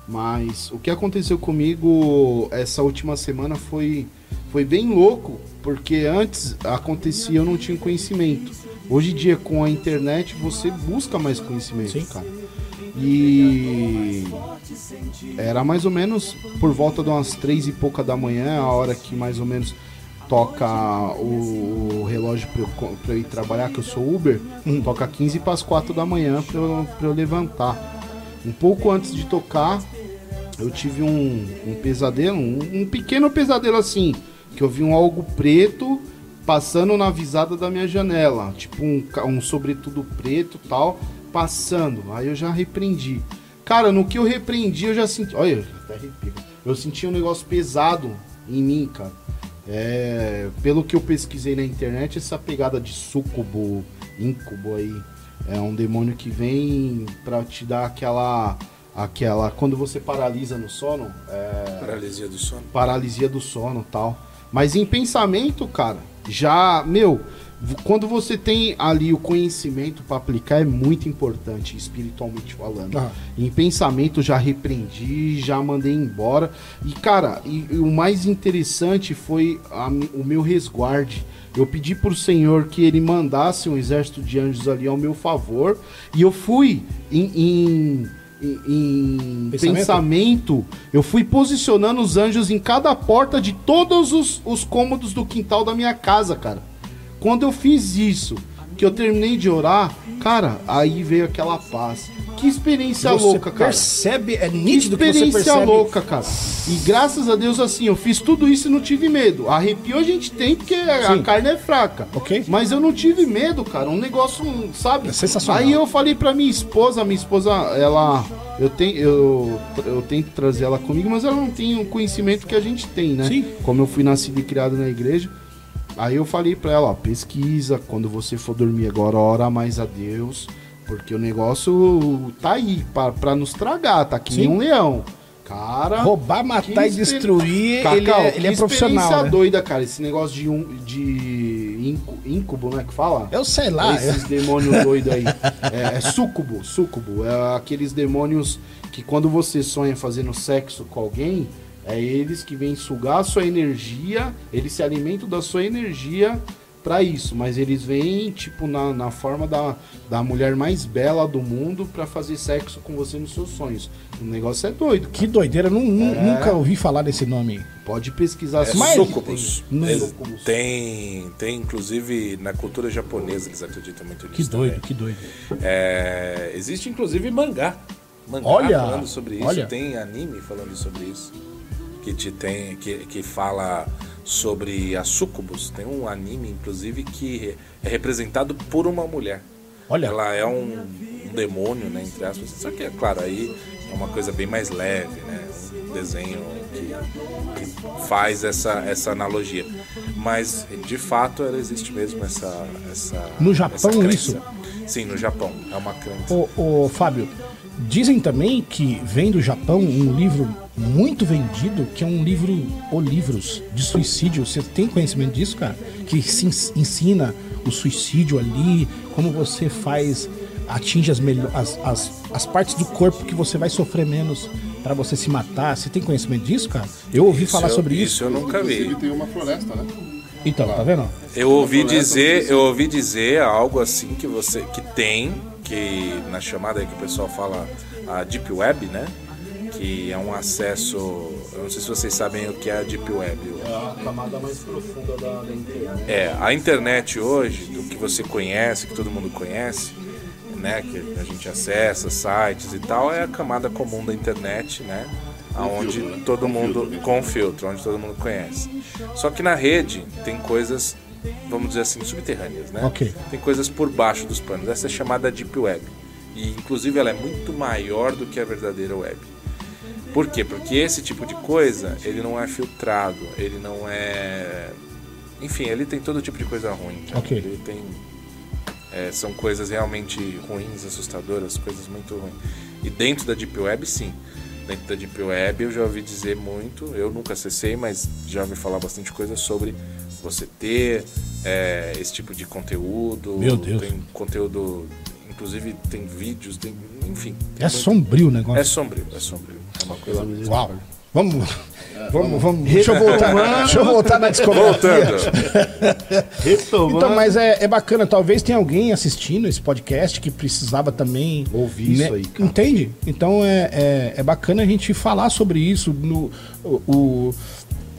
Mas o que aconteceu comigo essa última semana foi, foi bem louco, porque antes acontecia eu não tinha conhecimento. Hoje em dia, com a internet, você busca mais conhecimento, Sim. cara. E era mais ou menos por volta de umas três e pouca da manhã, a hora que mais ou menos toca o, relógio pra eu, pra eu ir trabalhar, que eu sou Uber, toca 15 para as 4 da manhã pra eu, pra eu levantar. Um pouco antes de tocar, eu tive um, um pesadelo, um, um pequeno pesadelo assim, que eu vi um algo preto passando na visada da minha janela, tipo um, um sobretudo preto tal, passando. Aí eu já repreendi. Cara, no que eu repreendi, eu já senti. Olha, eu até arrepio. Eu senti um negócio pesado em mim, cara. É, pelo que eu pesquisei na internet, essa pegada de sucubo, incubo aí, é um demônio que vem pra te dar aquela. aquela quando você paralisa no sono, é, Paralisia do sono. paralisia do sono tal. Mas em pensamento, cara, já, meu, quando você tem ali o conhecimento pra aplicar é muito importante, espiritualmente falando. Ah. Em pensamento já repreendi, já mandei embora. E cara, e, e o mais interessante foi a o meu resguarde. Eu pedi pro Senhor que ele mandasse um exército de anjos ali ao meu favor. E eu fui em- em- em, em Pensamento? pensamento, eu fui posicionando os anjos em cada porta de todos os, os cômodos do quintal da minha casa, cara. Quando eu fiz isso, que eu terminei de orar, cara, aí veio aquela paz. Que experiência Você louca, cara. percebe, é Que nítido que você experiência percebe. louca, cara. E graças a Deus, assim, eu fiz tudo isso e não tive medo. Arrepio a gente tem porque a Sim. carne é fraca. Ok. Mas eu não tive medo, cara. Um negócio, sabe? É sensacional. Aí eu falei pra minha esposa, minha esposa, ela. Eu, tenho, eu, eu tento trazer ela comigo, mas ela não tem o conhecimento que a gente tem, né? Sim. Como eu fui nascido e criado na igreja. Aí eu falei pra ela, ó, pesquisa, quando você for dormir agora, ora mais a Deus, porque o negócio tá aí pra, pra nos tragar, tá Sim. um leão. Cara. Roubar, matar e experi- destruir, Cacau, ele é, ele é profissional. Né? doida, cara, esse negócio de, um, de incu- incubo, né, que fala? Eu sei lá. Esses demônios doidos aí. É, é súcubo, súcubo. É aqueles demônios que quando você sonha fazendo sexo com alguém, é eles que vêm sugar a sua energia, eles se alimentam da sua energia pra isso. Mas eles vêm, tipo, na, na forma da, da mulher mais bela do mundo pra fazer sexo com você nos seus sonhos. O negócio é doido. Que doideira, nu- É. nunca ouvi falar desse nome aí. Pode pesquisar. É Mas- sucubus. Não- Eles- Sucubus. Tem, tem, inclusive, na cultura japonesa, eles acreditam muito nisso. Que doido, também. que doido. É, existe, inclusive, mangá. Mangá Olha, falando sobre isso. olha. Tem anime falando sobre isso. Que, te tem, que, que fala sobre a sucubus. Tem um anime, inclusive, que é representado por uma mulher. Olha. Ela é um, um demônio, né? Entre aspas. Só que, é claro, aí é uma coisa bem mais leve, né? Um desenho que, que faz essa, essa analogia. Mas, de fato, ela existe mesmo essa. essa No Japão, essa crença. isso? Sim, no Japão. É uma crença. Ô, ô, Fábio, dizem também que vem do Japão um livro muito vendido, que é um livro, ou livros de suicídio. Você tem conhecimento disso, cara? Que se ens- ensina o suicídio ali, como você faz atinge as, melhor, as, as, as partes do corpo que você vai sofrer menos pra você se matar. Você tem conhecimento disso, cara? Eu ouvi falar eu- sobre isso. Isso eu nunca vi. Ele tem uma floresta, né? Então, tá vendo? Eu ouvi dizer, eu ouvi dizer algo assim que você que tem, que na chamada que o pessoal fala a Deep Web, né? Que é um acesso. Eu não sei se vocês sabem o que é a Deep Web. É a camada mais profunda da, da internet. É, a internet hoje, do que você conhece, que todo mundo conhece, né, que a gente acessa, sites e tal, é a camada comum da internet, né, aonde né? todo mundo né? com filtro, onde todo mundo conhece. Só que na rede tem coisas, vamos dizer assim, subterrâneas, né? Ok. Tem coisas por baixo dos panos. Essa é chamada deep web. E inclusive ela é muito maior do que a verdadeira web. Por quê? Porque esse tipo de coisa, ele não é filtrado, ele não é. Enfim, ele tem todo tipo de coisa ruim. Ok. Ele tem. é, são coisas realmente ruins, assustadoras, coisas muito ruins. E dentro da Deep Web, sim. Dentro da Deep Web eu já ouvi dizer muito, eu nunca acessei, mas já ouvi falar bastante coisa sobre você ter é, esse tipo de conteúdo. Meu Deus. Tem conteúdo, inclusive tem vídeos, tem. Enfim. tem É muito- sombrio o negócio. é sombrio, é sombrio. É uma coisa. Uau. Vamos. Vamos, vamos. Deixa eu voltar. deixa eu voltar na discografia. Voltando. Então, mas é, é bacana, talvez tenha alguém assistindo esse podcast que precisava também Ouvir isso aí, cara. Entende? Então é, é, é bacana a gente falar sobre isso. No, o, o-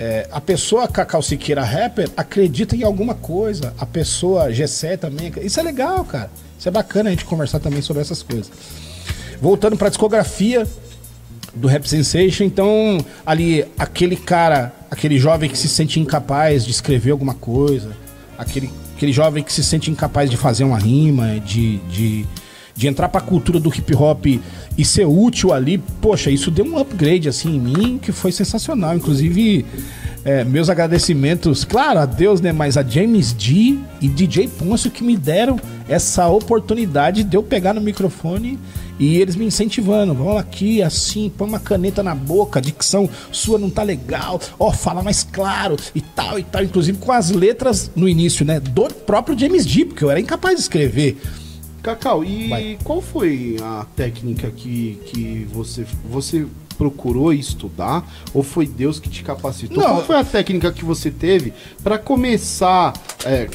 é, a pessoa Cacau Siqueira rapper acredita em alguma coisa. A pessoa Gessé também. Isso é legal, cara. Isso é bacana a gente conversar também sobre essas coisas. Voltando pra discografia do Rap Sensation, então ali aquele cara, aquele jovem que se sente incapaz de escrever alguma coisa, aquele, aquele jovem que se sente incapaz de fazer uma rima, de, de, de entrar pra cultura do hip hop e ser útil ali, poxa, isso deu um upgrade assim em mim que foi sensacional. Inclusive, é, meus agradecimentos, claro, a Deus, né? Mas a James D e DJ Ponço que me deram essa oportunidade de eu pegar no microfone e eles me incentivando. Vamos aqui, assim, põe uma caneta na boca, a dicção sua não tá legal, ó, fala mais claro e tal e tal. Inclusive com as letras no início, né? Do próprio James D, porque eu era incapaz de escrever. Cacau, e Vai. qual foi a técnica que, que você, você procurou estudar ou foi Deus que te capacitou? Não. Qual foi a técnica que você teve para começar? é,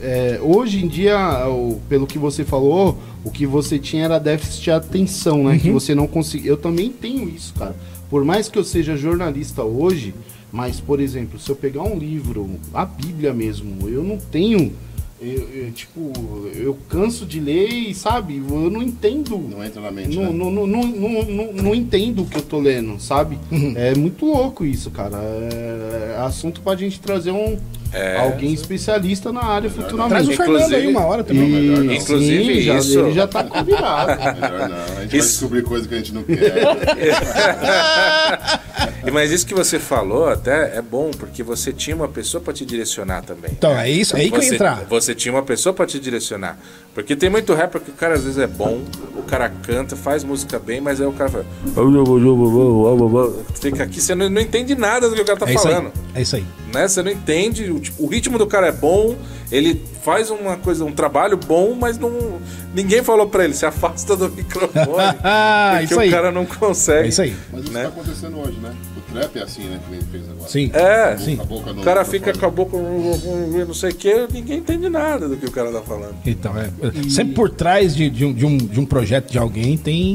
é, hoje em dia, pelo que você falou, o que você tinha era déficit de atenção, né? Que você não conseguia. Eu também tenho isso, cara. Por mais que eu seja jornalista hoje, mas, por exemplo, se eu pegar um livro, a Bíblia mesmo, eu não tenho. Eu, eu, tipo, eu canso de ler e, sabe, eu não entendo. Não entra na mente, Não, né? não, não, não, não, não, entendo o que eu tô lendo, sabe? Uhum. É muito louco isso, cara. É assunto pra gente trazer um É. alguém especialista na área Traz o futuramente. Fernando aí Inclusive- uma hora também. E, melhor não. Inclusive sim, já, isso- ele já tá convidado. Melhor não. A gente vai Isso- descobrir coisa que a gente não quer. Mas isso que você falou até é bom, porque você tinha uma pessoa para te direcionar também. Então, é isso, é aí que eu você, entrar. Você tinha uma pessoa para te direcionar. Porque tem muito rapper que o cara às vezes é bom, o cara canta, faz música bem, mas aí o cara fala. Fica aqui, você não, não entende nada do que o cara tá É falando. É isso aí. Né? Você não entende, o, tipo, o ritmo do cara é bom, ele faz uma coisa, um trabalho bom, mas não. Ninguém falou pra ele, se afasta do microfone. porque Isso aí. o cara não consegue. É isso aí. Mas isso Né? tá acontecendo hoje, né? Trap é assim, né? Que ele fez agora. Sim. É, Sim. Boca O cara microfone. fica com a boca não sei o que, ninguém entende nada do que o cara tá falando. Então, é. Sempre por trás de, de um, de, um, de um projeto de alguém tem,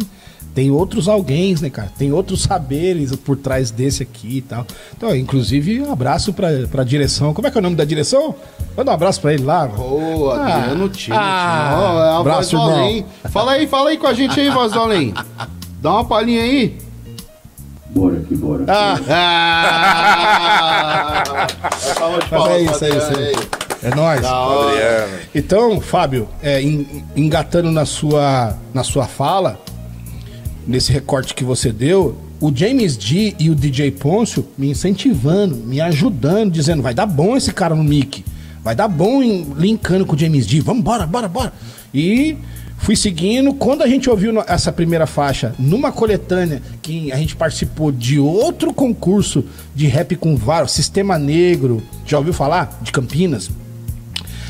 tem outros alguém, né, cara? Tem outros saberes por trás desse aqui e tal. Então, inclusive, um abraço pra, pra direção. Como é que é o nome da direção? Manda um abraço pra ele lá. Ô, Adriano Tino. ah, é a abraço, voz do irmão. além. Fala aí, fala aí com a gente aí, voz do além. Dá uma palhinha aí. Bora que bora. Ah! Mas é isso, é isso. aí. É nóis. Então, Fábio, é, en- engatando na sua, na sua fala, nesse recorte que você deu, o James D e o DJ Pôncio me incentivando, me ajudando, dizendo, vai dar bom esse cara no mic. Vai dar bom em, linkando com o James D. Vamos, bora, bora, bora. E fui seguindo. Quando a gente ouviu essa primeira faixa numa coletânea que a gente participou de outro concurso de rap com vários, Sistema Negro, já ouviu falar? De Campinas?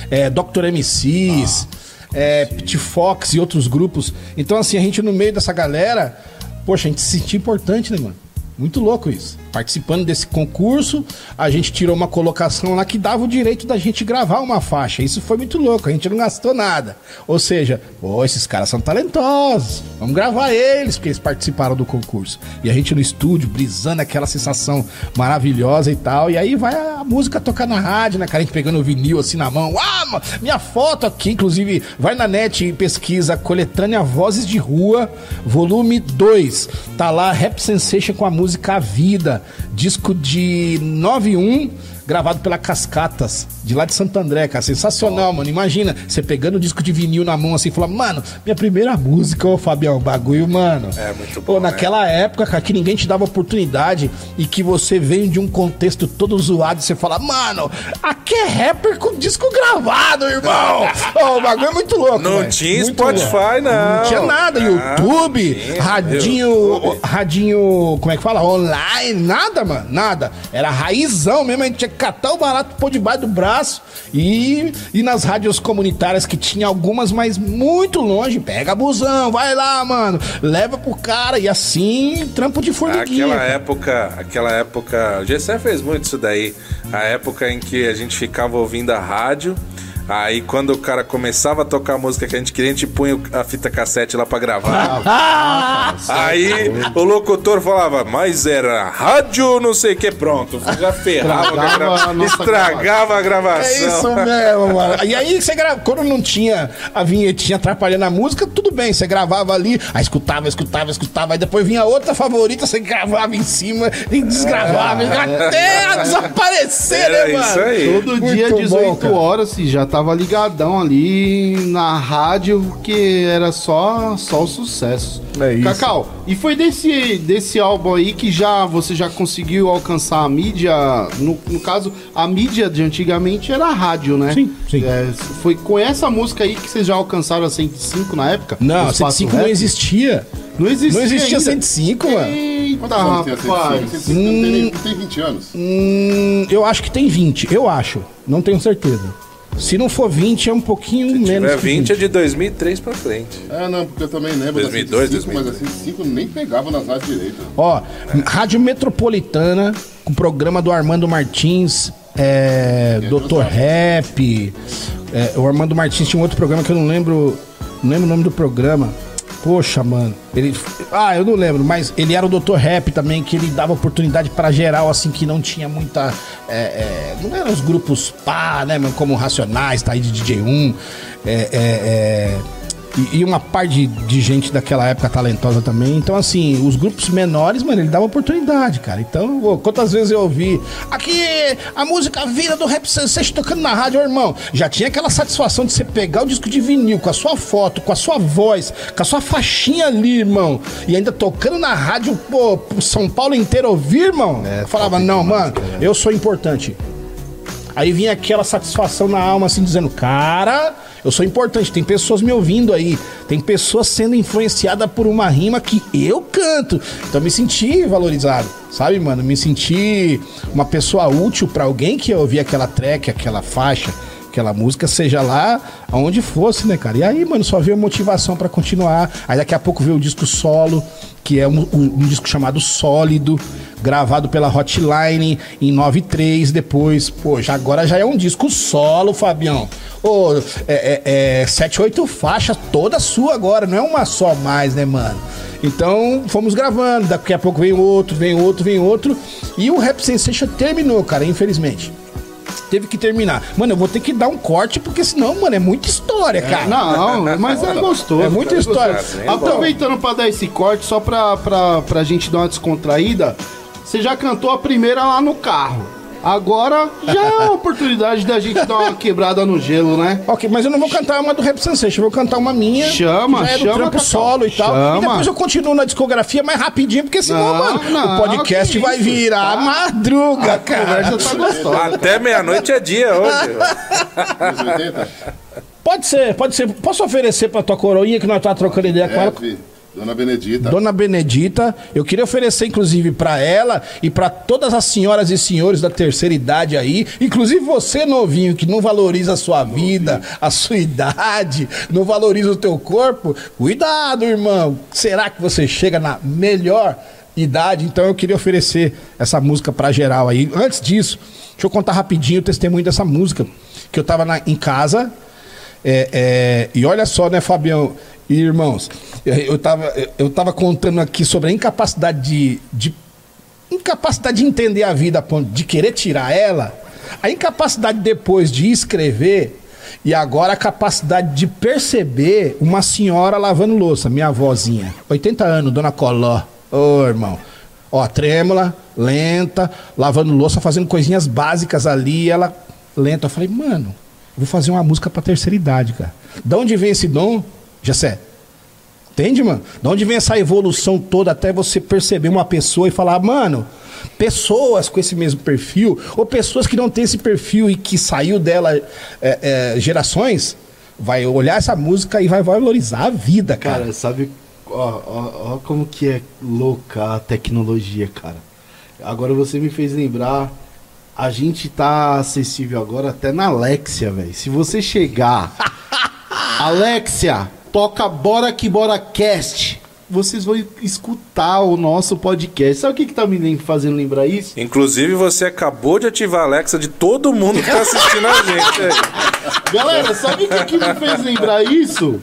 é, Dr. MCs, é, Pit Fox e outros grupos. Então, assim, a gente no meio dessa galera, poxa, a gente se sentia importante, né, mano? Muito louco isso. Participando desse concurso, a gente tirou uma colocação lá que dava o direito da gente gravar uma faixa. Isso foi muito louco, a gente não gastou nada. Ou seja, pô, esses caras são talentosos, vamos gravar eles, porque eles participaram do concurso. E a gente no estúdio, brisando aquela sensação maravilhosa e tal. E aí vai a música tocar na rádio, né, cara? A gente pegando o vinil assim na mão. Ah, minha foto aqui, inclusive, vai na net e pesquisa Coletânea Vozes de Rua, volume 2. Tá lá Rap Sensation com a música A Vida, disco de 91, gravado pela Cascatas, de lá de Santo André, cara. Sensacional, mano. Imagina, você pegando o disco de vinil na mão assim e falar, mano, minha primeira música, ô Fabião, bagulho, mano. É, muito Pô, bom, né? naquela época, cara, que ninguém te dava oportunidade e que você veio de um contexto todo zoado e você fala, mano, aqui é rapper com disco gravado, irmão. Ô, o bagulho é muito louco. Não velho. tinha Muito Spotify, louco. não. Não tinha nada, Não, YouTube, radinho, radinho, como é que fala? Online, nada, mano, nada. Era raizão mesmo, a gente tinha que catar o barato, pôr debaixo do braço e, e nas rádios comunitárias que tinha algumas, mas muito longe, pega busão, vai lá, mano, leva pro cara e assim, trampo de formiguinha. Aquela cara. época, aquela época, o Gessé fez muito isso daí. A época em que a gente ficava ouvindo a rádio, aí quando o cara começava a tocar a música que a gente queria, a gente punha a fita cassete lá pra gravar. Ah! Aí o locutor falava, mas era rádio não sei o que, pronto. Já ferrava, a Estragava grava- a estragava a É gravação. isso mesmo, mano. E aí você grava, quando não tinha a vinhetinha atrapalhando a música, tudo bem, você gravava ali, aí escutava, escutava, escutava, aí depois vinha outra favorita, você gravava em cima e desgravava, até desaparecer, Era né, mano? isso aí. Todo Muito dia, bom, 18 cara. horas, se já tava ligadão ali na rádio, que era só, só o sucesso. É isso. Cacau, e foi desse, desse álbum aí que já você já conseguiu alcançar a mídia? No, no caso, a mídia de antigamente era a rádio, né? Sim, sim. É, foi com essa música aí que vocês já alcançaram a 105 na época? Não, Espaço 105 não existia. Não existia. Não existia ainda. 105, mano. Eita, Quantos anos tem a 105? rapaz. 105 não tem, nem- não tem 20 anos. Hum, eu acho que tem 20, eu acho. Não tenho certeza. Se não for 20, é um pouquinho Se menos. tiver que 20 é de 2003 pra frente. É, não, porque eu também lembro 2002, da 105, mas a 105 nem pegava nas rádios direito. Ó, Rádio Metropolitana, com o programa do Armando Martins, é, Doutor Rap. é, o Armando Martins tinha um outro programa que eu não lembro. Não lembro o nome do programa. Poxa, mano. Ele. Ah, eu não lembro, mas ele era o Doutor Rap também, que ele dava oportunidade pra geral, assim, que não tinha muita. é, é, não eram os grupos pá, né, mano, como Racionais, tá aí de DJ1. É, é, é, e, e uma par de, de gente daquela época talentosa também. Então, assim, os grupos menores, mano, ele dava oportunidade, cara. Então, ô, quantas vezes eu ouvi aqui a música Vida do Rap Sensation tocando na rádio, ô, irmão. Já tinha aquela satisfação de você pegar o disco de vinil com a sua foto, com a sua voz, com a sua faixinha ali, irmão. E ainda tocando na rádio, pô, pro São Paulo inteiro ouvir, irmão. eu falava, não, mano, eu sou importante. Aí vinha aquela satisfação na alma, assim, dizendo: Cara, eu sou importante, tem pessoas me ouvindo aí, tem pessoas sendo influenciadas por uma rima que eu canto. Então me senti valorizado, sabe, mano? Me senti uma pessoa útil pra alguém que ouvir aquela track, aquela faixa, aquela música, seja lá aonde fosse, né, cara? E aí, mano, só veio motivação pra continuar. Aí daqui a pouco veio o disco solo, que é um, um- um disco chamado Sólido, gravado pela Hotline em 93 depois. Pô, já, agora já é um disco solo, Fabião. Ô, é, é, é 7, 8 faixas, toda sua agora, não é uma só mais, né, mano? Então, fomos gravando, daqui a pouco vem outro, vem outro, vem outro. E o Rap Sensation terminou, cara, infelizmente. Teve que terminar. Mano, eu vou ter que dar um corte, porque senão, mano, é muita história, cara. Não, mas é gostoso. É muita cara, história. É. Aproveitando pra dar esse corte, só pra, pra, pra gente dar uma descontraída, você já cantou a primeira lá no carro. Agora já é uma oportunidade da gente dar uma quebrada no gelo, né? Ok, mas eu não vou cantar uma do Rap Sensation, eu vou cantar uma minha. Chama, que já é do chama, trampo Cacau. solo e tal. Chama. E depois eu continuo na discografia mais rapidinho, porque senão, Não, mano, não, o podcast vai isso, virar tá? madruga, A cara. conversa tá gostosa. Até meia-noite é dia hoje. Anos 80? Pode ser, pode ser. Posso oferecer pra tua coroinha que nós tá trocando ideia com ela? Deve. Dona Benedita. Dona Benedita, eu queria oferecer inclusive para ela e para todas as senhoras e senhores da terceira idade aí, inclusive você novinho que não valoriza a sua vida, a sua idade, não valoriza o teu corpo, cuidado, irmão. Será que você chega na melhor idade? Então eu queria oferecer essa música para geral aí. Antes disso, deixa eu contar rapidinho o testemunho dessa música, que eu tava na- em casa, é, é, e olha só, né, Fabião e irmãos, eu, eu, tava, eu tava contando aqui sobre a incapacidade de, de incapacidade de entender a vida, a ponto de querer tirar ela, a incapacidade depois de escrever e agora a capacidade de perceber uma senhora lavando louça, minha avózinha, 80 anos, dona Coló. Ô, irmão. Ó, trêmula, lenta, lavando louça, fazendo coisinhas básicas ali, ela lenta. Eu falei, mano, vou fazer uma música pra terceira idade, cara. De onde vem esse dom, Jessé? Entende, mano? De onde vem essa evolução toda até você perceber uma pessoa e falar, mano, pessoas com esse mesmo perfil, ou pessoas que não têm esse perfil e que saiu dela é, é, gerações, vai olhar essa música e vai valorizar a vida, cara. Cara, sabe ó, ó, ó como que é louca a tecnologia, cara. Agora você me fez lembrar, a gente tá acessível agora até na Alexia, velho. Se você chegar, Alexia, toca Bora Que Bora Cast, vocês vão escutar o nosso podcast. Sabe o que que tá me fazendo lembrar isso? Inclusive, você acabou de ativar a Alexa de todo mundo que tá assistindo a gente. aí. Galera, sabe o que, que me fez lembrar isso?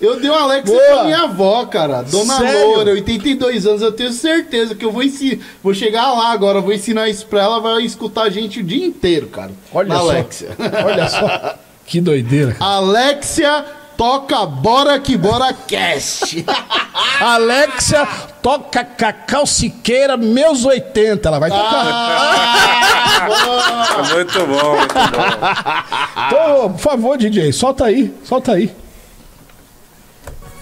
Eu dei um Alexa Boa. pra minha avó, cara. Dona Sério? Loura, 82 anos. Eu tenho certeza que eu vou ensinar. Vou chegar lá agora, vou ensinar isso pra ela. Vai escutar a gente o dia inteiro, cara. Olha Na só. Alexia. Olha só. Que doideira. cara. Alexia, toca Bora Que Bora Cast. Alexia toca Cacau Siqueira, meus 80. Ela vai tocar. Ah, Muito bom, muito bom. Então, por favor, DJ, solta aí. Solta aí.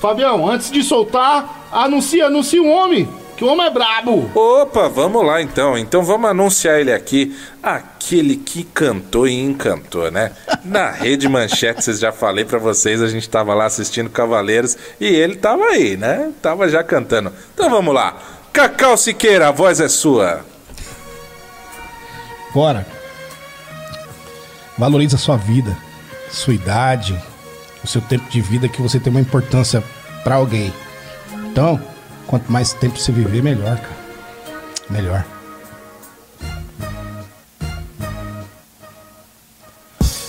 Fabião, antes de soltar, anuncia, anuncia um homem. Que o homem é brabo. Opa, vamos lá então. Então vamos anunciar ele aqui. Aquele que cantou e encantou, né? Na Rede Manchete, vocês já falei pra vocês, a gente tava lá assistindo Cavaleiros e ele tava aí, né? Tava já cantando. Então vamos lá. Cacau Siqueira, a voz é sua. Bora. Valorize a sua vida, sua idade, o seu tempo de vida, que você tem uma importância pra alguém. Então, quanto mais tempo você viver, melhor, cara. Melhor.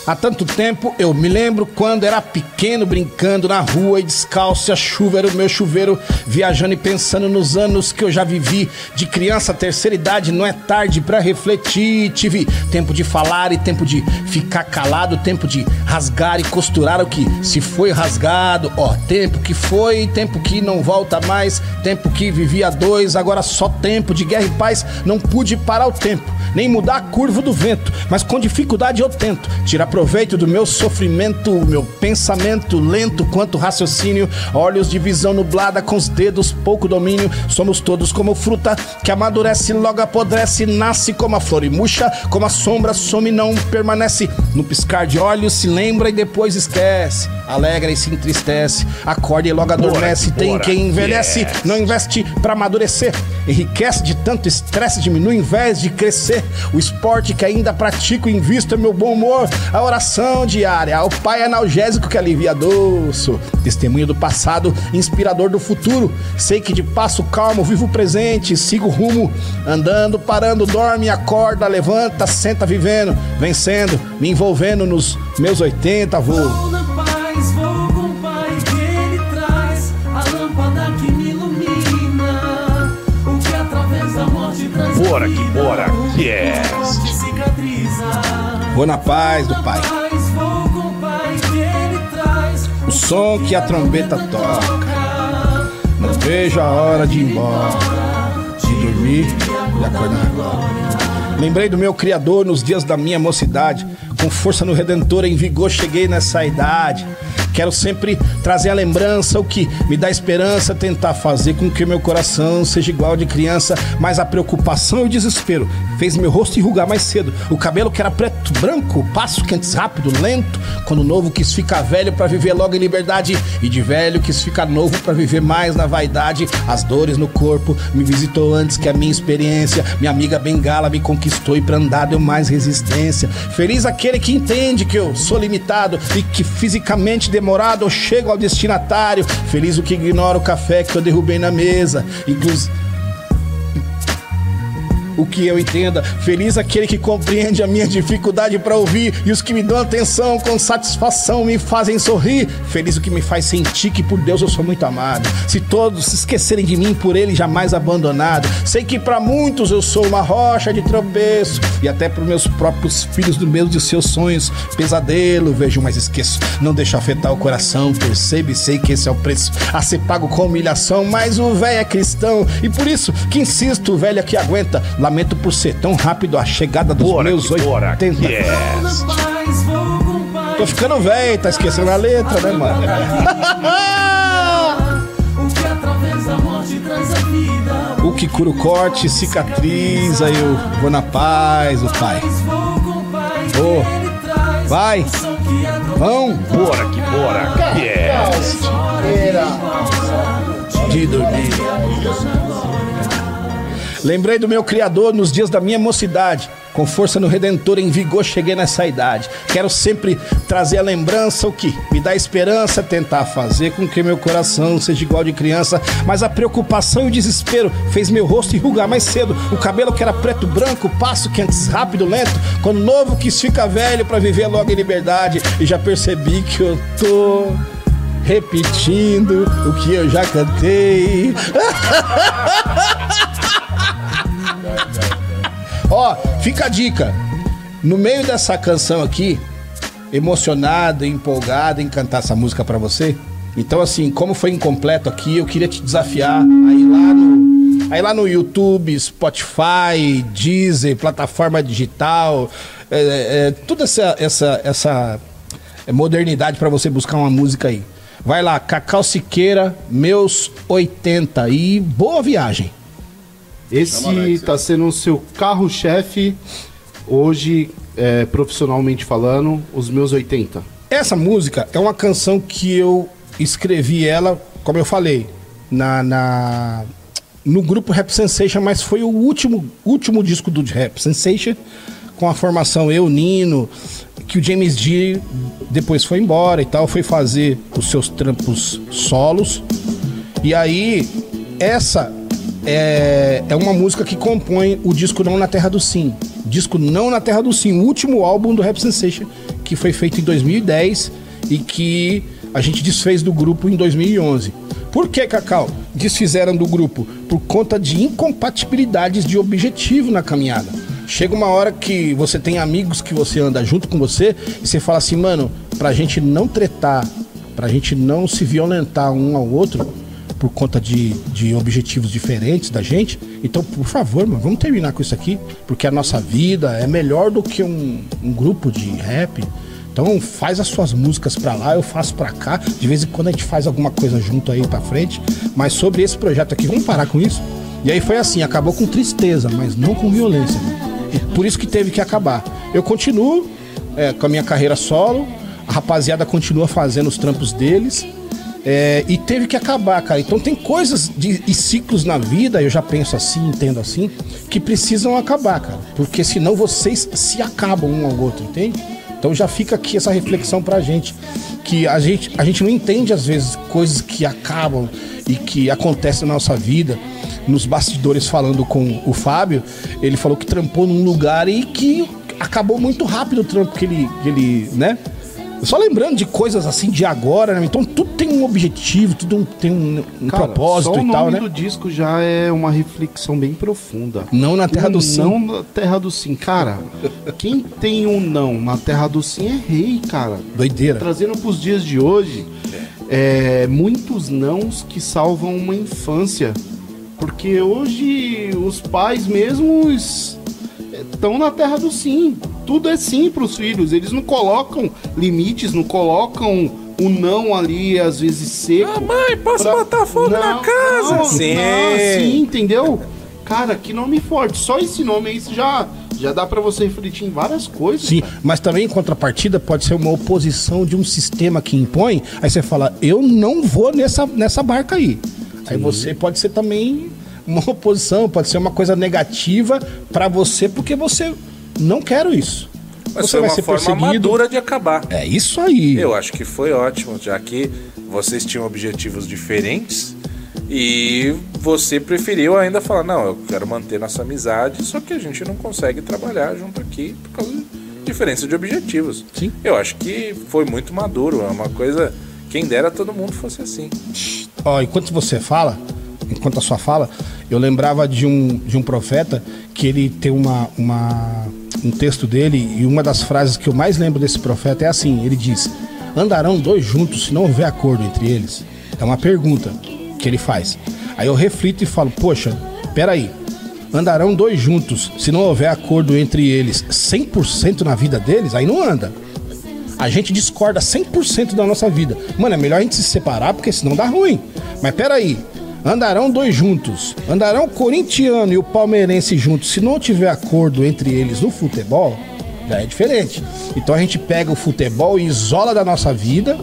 Há tanto tempo eu me lembro quando era pequeno brincando na rua e descalço, e a chuva era o meu chuveiro, viajando e pensando nos anos que eu já vivi. De criança, terceira idade, não é tarde pra refletir. Tive tempo de falar e tempo de ficar calado, tempo de rasgar e costurar o que se foi rasgado. Ó, tempo que foi, tempo que não volta mais, tempo que vivia dois, agora só tempo de guerra e paz. Não pude parar o tempo, nem mudar a curva do vento, mas com dificuldade eu tento tirar proveito do meu sofrimento, meu pensamento lento quanto raciocínio, olhos de visão nublada com os dedos, pouco domínio. Somos todos como fruta que amadurece, logo apodrece, nasce como a flor e murcha, como a sombra some e não permanece. No piscar de olhos se lembra e depois esquece, alegra e se entristece, acorda e logo adormece. Tem quem envelhece, não investe pra amadurecer, enriquece de tanto estresse, diminui em vez de crescer. O esporte que ainda pratico, invisto é meu bom humor, a oração diária, o pai analgésico que alivia doço, testemunho do passado, inspirador do futuro. Sei que de passo calmo vivo o presente, sigo o rumo, andando, parando, dorme, acorda, levanta, senta vivendo, vencendo, me envolvendo nos meus 80, vou. Vou na paz, vou com o Pai que Ele traz a lâmpada que me ilumina. O que através da morte traz Bora que bora, yes. Vou na paz do pai. O som que a trombeta toca. Não vejo a hora de ir embora, de dormir e acordar agora. Lembrei do meu criador nos dias da minha mocidade, Com força no Redentor, em vigor, cheguei nessa idade. Quero sempre trazer a lembrança, o que me dá esperança, tentar fazer com que meu coração seja igual de criança, mas a preocupação e o desespero fez meu rosto enrugar mais cedo. O cabelo que era preto, branco, passo que antes rápido, lento, quando novo quis ficar velho pra viver logo em liberdade e de velho quis ficar novo pra viver mais na vaidade. As dores no corpo me visitou antes que a minha experiência. Minha amiga Bengala me conquistou e pra andar deu mais resistência. Feliz aquele que entende que eu sou limitado e que fisicamente demorado eu chego ao destinatário. Feliz o que ignora o café que eu derrubei na mesa. Inclusive o que eu entenda. Feliz aquele que compreende a minha dificuldade para ouvir e os que me dão atenção com satisfação me fazem sorrir. Feliz o que me faz sentir que por Deus eu sou muito amado. Se todos se esquecerem de mim, por ele jamais abandonado. Sei que para muitos eu sou uma rocha de tropeço e até para meus próprios filhos do meio de seus sonhos, pesadelo, vejo, mas esqueço. Não deixo afetar o coração, percebo e sei que esse é o preço a ser pago com humilhação, mas o velho é cristão e por isso que insisto, o velho é que aguenta. Lamento por ser tão rápido a chegada dos meus 80. Tô ficando velho, tá esquecendo a letra, né, mano? O que cura o corte, cicatriza, eu vou na paz, o pai. Vou com o pai que Ô, ele traz. vai, vão Bora que bora. de dormir. Lembrei do meu Criador nos dias da minha mocidade. Com força no Redentor, em vigor, cheguei nessa idade. Quero sempre trazer a lembrança, o que me dá esperança, tentar fazer com que meu coração seja igual de criança. Mas a preocupação e o desespero fez meu rosto enrugar mais cedo. O cabelo que era preto branco, passo que antes rápido, lento. Quando novo quis ficar velho pra viver logo em liberdade. E já percebi que eu tô repetindo o que eu já cantei. Ó, fica a dica. No meio dessa canção aqui, emocionado, empolgado em cantar essa música pra você. Então, assim, como foi incompleto aqui, eu queria te desafiar a ir lá no, a ir lá no YouTube, Spotify, Deezer, plataforma digital, é, é, toda essa, essa, essa modernidade pra você buscar uma música aí. Vai lá, Cacau Siqueira, meus 80 e boa viagem. Esse tá sendo o seu carro-chefe hoje, é, profissionalmente falando, os meus 80. Essa música é uma canção que eu escrevi ela, como eu falei, na, na- no grupo Rap Sensation, mas foi o último, último disco do Rap Sensation, com a formação eu, Nino, que o James D depois foi embora e tal, foi fazer os seus trampos solos. E aí, essa é, é uma música que compõe o disco Não na Terra do Sim. Disco Não na Terra do Sim, o último álbum do Rap Sensation, que foi feito em 2010 e que a gente desfez do grupo em 2011. Por que, Cacau? Desfizeram do grupo? Por conta de incompatibilidades de objetivo na caminhada. Chega uma hora que você tem amigos que você anda junto com você e você fala assim, mano, pra gente não tretar, pra gente não se violentar um ao outro, por conta de, de objetivos diferentes da gente. Então, por favor, mano, vamos terminar com isso aqui, porque a nossa vida é melhor do que um, um grupo de rap. Então, faz as suas músicas pra lá, eu faço pra cá. De vez em quando a gente faz alguma coisa junto aí pra frente. Mas sobre esse projeto aqui, vamos parar com isso? E aí foi assim, acabou com tristeza, mas não com violência. E por isso que teve que acabar. Eu continuo é, com a minha carreira solo, a rapaziada continua fazendo os trampos deles. É, e teve que acabar, cara. Então tem coisas de, e ciclos na vida, eu já penso assim, entendo assim, que precisam acabar, cara. Porque senão vocês se acabam um ao outro, entende? Então já fica aqui essa reflexão pra gente. Que a gente, a gente não entende, às vezes, coisas que acabam e que acontecem na nossa vida. Nos bastidores falando com o Fábio, ele falou que trampou num lugar e que acabou muito rápido o trampo que ele, que ele né? Só lembrando de coisas assim de agora, né? Então tudo tem um objetivo, tudo um- tem um, um Cara, propósito o e tal, nome né? do disco já é uma reflexão bem profunda. Não na terra O do sim. Não na terra do sim. Cara, quem tem um não na terra do sim é rei, cara. Doideira. Trazendo pros dias de hoje, é, muitos nãos que salvam uma infância. Porque hoje os pais mesmos estão na terra do sim. tudo é sim pros filhos. Eles não colocam limites, não colocam o não ali, às vezes seco. Ah, mãe, posso botar fogo na casa? Não, Sim. não, sim, entendeu? Cara, que nome forte. Só esse nome aí já, já dá pra você refletir em várias coisas. Sim, cara. mas também em contrapartida pode ser uma oposição de um sistema que impõe. Aí você fala, eu não vou nessa, nessa barca aí. Aí você pode ser também uma oposição, pode ser uma coisa negativa pra você, porque você não quero isso. Mas você foi vai uma ser forma perseguido. madura de acabar. É isso aí. Eu acho que foi ótimo, já que vocês tinham objetivos diferentes e você preferiu ainda falar, não, eu quero manter nossa amizade, só que a gente não consegue trabalhar junto aqui por causa de diferença de objetivos. Sim. Eu acho que foi muito maduro, é uma coisa, quem dera todo mundo fosse assim. Ó, enquanto você fala, enquanto a sua fala, eu lembrava de um, de um profeta que ele tem uma, uma, um texto dele e uma das frases que eu mais lembro desse profeta é assim: ele diz, andarão dois juntos se não houver acordo entre eles? É uma pergunta que ele faz. Aí eu reflito e falo, poxa, peraí. Andarão dois juntos se não houver acordo entre eles 100% na vida deles? Aí não anda. A gente discorda 100% da nossa vida. Mano, é melhor a gente se separar porque senão dá ruim. Mas peraí, andarão dois juntos. Andarão o corintiano e o palmeirense juntos. Se não tiver acordo entre eles no futebol, já é diferente. Então a gente pega o futebol e isola da nossa vida.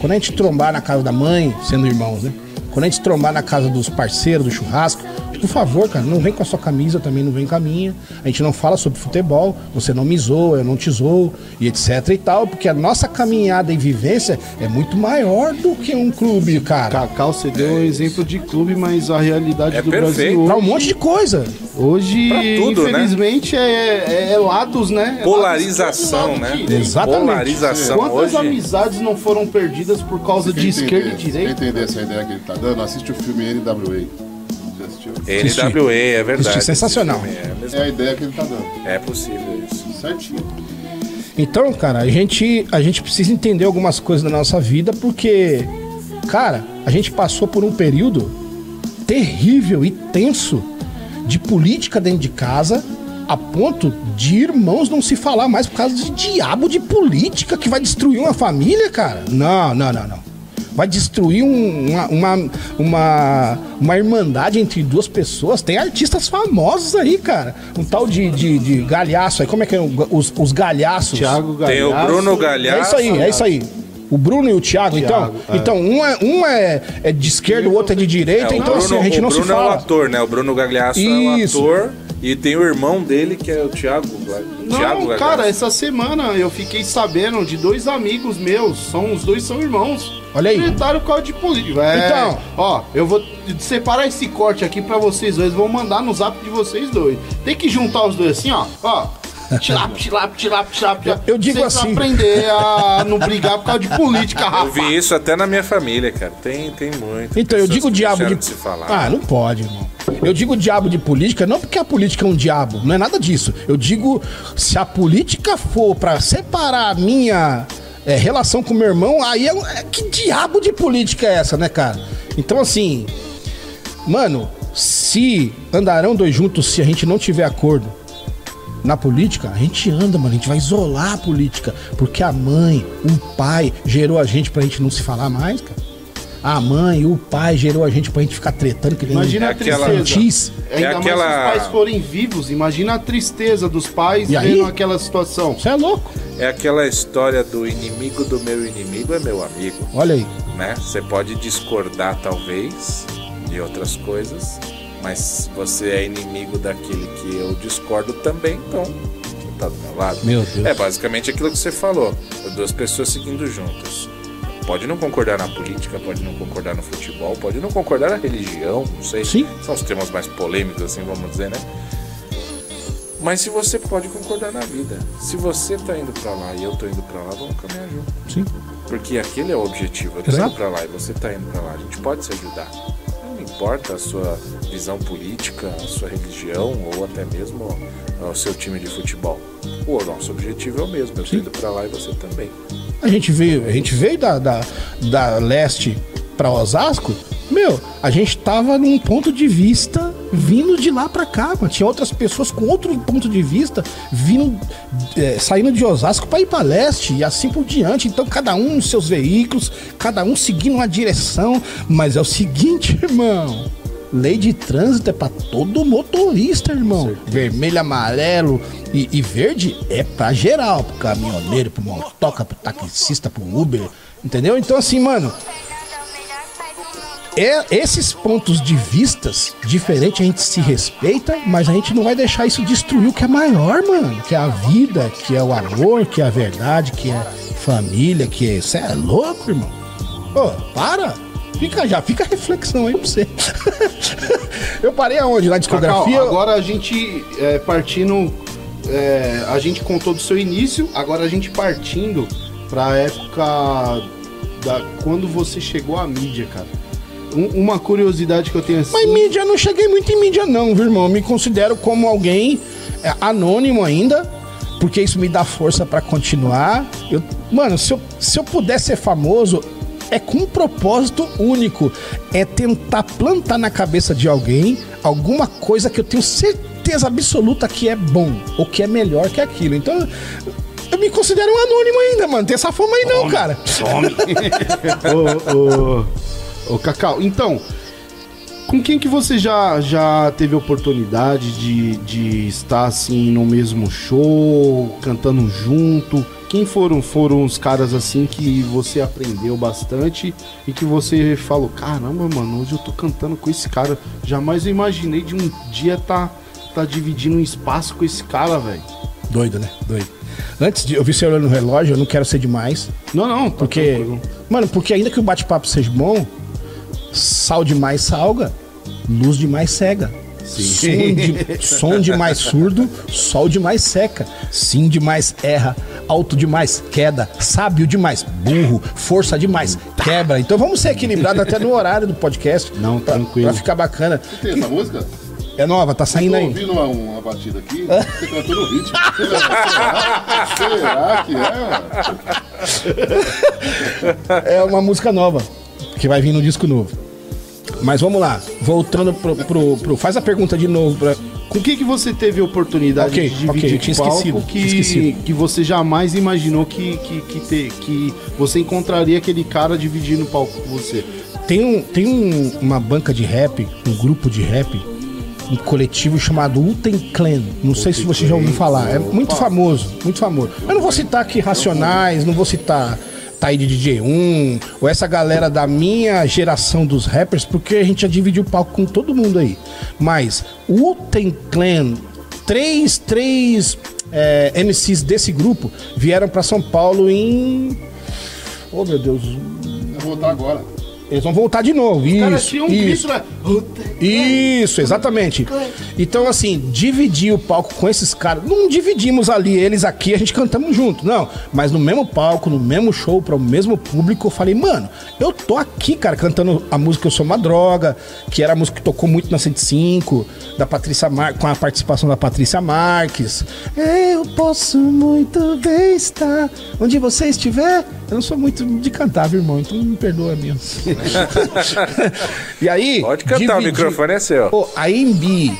Quando a gente trombar na casa da mãe, sendo irmãos, né? Quando a gente trombar na casa dos parceiros do churrasco, por favor, cara, não vem com a sua camisa, também não vem com a minha. A gente não fala sobre futebol, você não me zoa, eu não te zoo, e etc e tal, porque a nossa caminhada e vivência é muito maior do que um clube, cara. Cacau, você deu um exemplo de clube, mas a realidade É do perfeito. Brasil Pra um hoje, monte de coisa. hoje Pra tudo, né? infelizmente, é, é- é lados, né? É Polarização, lado né? e Exatamente. Polarização Quantas hoje. amizades não foram perdidas por causa de esquerda e direita? entender essa ideia que ele tá dando? Assiste o filme NWA. Assistiu? NWA, é verdade. Assisti, sensacional. É, mesmo. É a ideia que ele tá dando. é possível isso. Certinho. Então, cara, a gente, a gente precisa entender algumas coisas da nossa vida porque, cara, a gente passou por um período terrível e tenso de política dentro de casa a ponto de irmãos não se falar mais por causa de diabo de política que vai destruir uma família, cara. Não, não, não, não. Vai destruir um- uma, uma, uma, uma irmandade entre duas pessoas. Tem artistas famosos aí, cara. Um tal de, de, de galhaço aí. Como é que é? o- Os, os galhaços. Thiago Tem o Galhaço. Bruno É Galhaço. isso aí, é isso aí. O Bruno e o Thiago, então. é. Então, um é, um é, é de esquerda, o outro é de direita, É, o então Bruno, assim, a gente o não se Bruno é o fala. ator, né? O Bruno Gagliasso é o ator. E tem o irmão dele, que é o Thiago. Thiago Não, Gagliasso. cara, essa semana eu fiquei sabendo de dois amigos meus, são os dois são irmãos. Olha aí. Por causa de política. É, Então. ó, eu vou separar esse corte aqui pra vocês dois, vou mandar no zap de vocês dois. Tem que juntar os dois assim, ó, ó. Tilap, tilap, tilap, tilap. Eu digo Vocês assim. aprender a não brigar por causa de política, Eu rapaz. vi isso até na minha família, cara. Tem, tem muito. Então, eu digo que diabo de. se falar. Ah, não pode, irmão. Eu digo diabo de política não porque a política é um diabo, não é nada disso. Eu digo se a política for pra separar a minha é, relação com meu irmão, aí é, é- que diabo de política é essa, né, cara? Então, assim, mano, se andarão dois juntos se a gente não tiver acordo na política, a gente anda, mano, a gente vai isolar a política, porque a mãe, o pai gerou a gente pra gente não se falar mais, cara. A mãe e o pai gerou a gente pra gente ficar tretando que nem Imagina É a aquela- tristeza. Infantis. Ainda É mais aquela- se os pais forem vivos, imagina a tristeza dos pais E aí? vendo aquela situação. Você é louco. É aquela história do inimigo do meu inimigo é meu amigo, Olha aí. né? Você pode discordar, talvez, de outras coisas, mas você é inimigo daquele que eu discordo também, então você tá do meu lado. Meu Deus. É basicamente aquilo que você falou. Duas pessoas seguindo juntas. Pode não concordar na política, pode não concordar no futebol, pode não concordar na religião, não sei. Sim. São os temas mais polêmicos, assim, vamos dizer, né? Mas se você pode concordar na vida. Se você tá indo pra lá e eu tô indo pra lá, vamos caminhar junto. Sim. Porque aquele é o objetivo. Eu tô Exato. indo pra lá e você tá indo pra lá. A gente pode se ajudar. Não importa a sua visão política, a sua religião ou até mesmo o seu time de futebol. O nosso objetivo é o mesmo. Eu tô indo pra lá e você também. A gente veio, a gente veio da, da, da leste pra Osasco Meu, a gente tava num ponto de vista vindo de lá pra cá, mano. Tinha outras pessoas com outro ponto de vista vindo, é, saindo de Osasco pra ir pra leste e assim por diante. Então, cada um nos seus veículos, cada um seguindo uma direção. Mas é o seguinte, irmão. Lei de trânsito é pra todo motorista, irmão. Vermelho, amarelo e, e verde é pra geral. Pro caminhoneiro, pro motoca, pro taxista, pro Uber. Entendeu? Então, assim, mano, é, esses pontos de vistas diferentes a gente se respeita, mas a gente não vai deixar isso destruir o que é maior, mano. Que é a vida, que é o amor, que é a verdade, que é família, que é. Você é louco, irmão? Ô, para! Fica já, fica a reflexão aí pra você. Eu parei aonde? Na discografia? Cacau, agora a gente é, partindo. é, a gente contou do seu início, agora a gente partindo pra época da quando você chegou à mídia, cara. Um- uma curiosidade que eu tenho assim. Mas mídia, eu não cheguei muito em mídia, não, viu, irmão? Eu me considero como alguém é, anônimo ainda, porque isso me dá força pra continuar. Eu, mano, se eu, se eu puder ser famoso, é com um propósito único: é tentar plantar na cabeça de alguém alguma coisa que eu tenho certeza absoluta que é bom ou que é melhor que aquilo. Então. Eu me considero um anônimo ainda, mano. Tem essa fama aí não, cara. ô, ô, ô, Cacau, então, com quem que você já, já teve oportunidade de, de estar assim no mesmo show, cantando junto? Quem foram foram os caras assim que você aprendeu bastante e que você falou, caramba, mano, hoje eu tô cantando com esse cara. Jamais eu imaginei de um dia tá, tá dividindo um espaço com esse cara, velho. Doido, né? Doido. Antes de eu vi você olhando no relógio, eu não quero ser demais. Não, não, tá Porque, tranquilo. mano, porque ainda que o bate-papo seja bom, sal demais salga, luz demais cega. Som, de, som demais surdo, sol demais seca. Sim demais erra, alto demais queda, sábio demais burro, força demais quebra. Então vamos ser equilibrados até no horário do podcast. Não, pra, tranquilo. Pra ficar bacana. Tem essa música? É nova, tá saindo Tô aí. ouvindo uma, uma batida aqui, você cantou no ritmo. Será, será que é? É uma música nova, que vai vir no disco novo. Mas vamos lá, voltando pro. pro- pro- faz a pergunta de novo. Pra, Com que, que você teve oportunidade Ok, de dividir ok, eu tinha palco esquecido, que, tinha esquecido. que você jamais imaginou que, que, que, te- que você encontraria aquele cara dividindo o palco com você? Tem, um, tem um- uma banca de rap, um grupo de rap, um coletivo chamado Uten Clan. Não sei se você já ouviu falar. É muito famoso, muito famoso. Eu não vou citar aqui Racionais, não vou citar Taíde DJ1, ou essa galera da minha geração dos rappers, porque a gente já dividiu o palco com todo mundo aí. Mas o Uten Clan, três, três é, MCs desse grupo vieram pra São Paulo em. Oh meu Deus, Eu vou voltar agora. Eles vão voltar de novo. Cara, Isso, um isso. grito, né? Isso, exatamente. Então, assim, dividir o palco com esses caras. Não dividimos ali, eles aqui, a gente cantamos junto. Não. Mas no mesmo palco, no mesmo show, para o mesmo público, eu falei, mano, eu tô aqui, cara, cantando a música Eu Sou Uma Droga, que era a música que tocou muito na 105, da Patrícia Mar... com a participação da Patrícia Marques. Eu posso muito bem estar onde você estiver. Eu não sou muito de cantar, viu, irmão? Então me perdoa mesmo. e aí. Pode cantar, o microfone é seu. Pô, a AMB,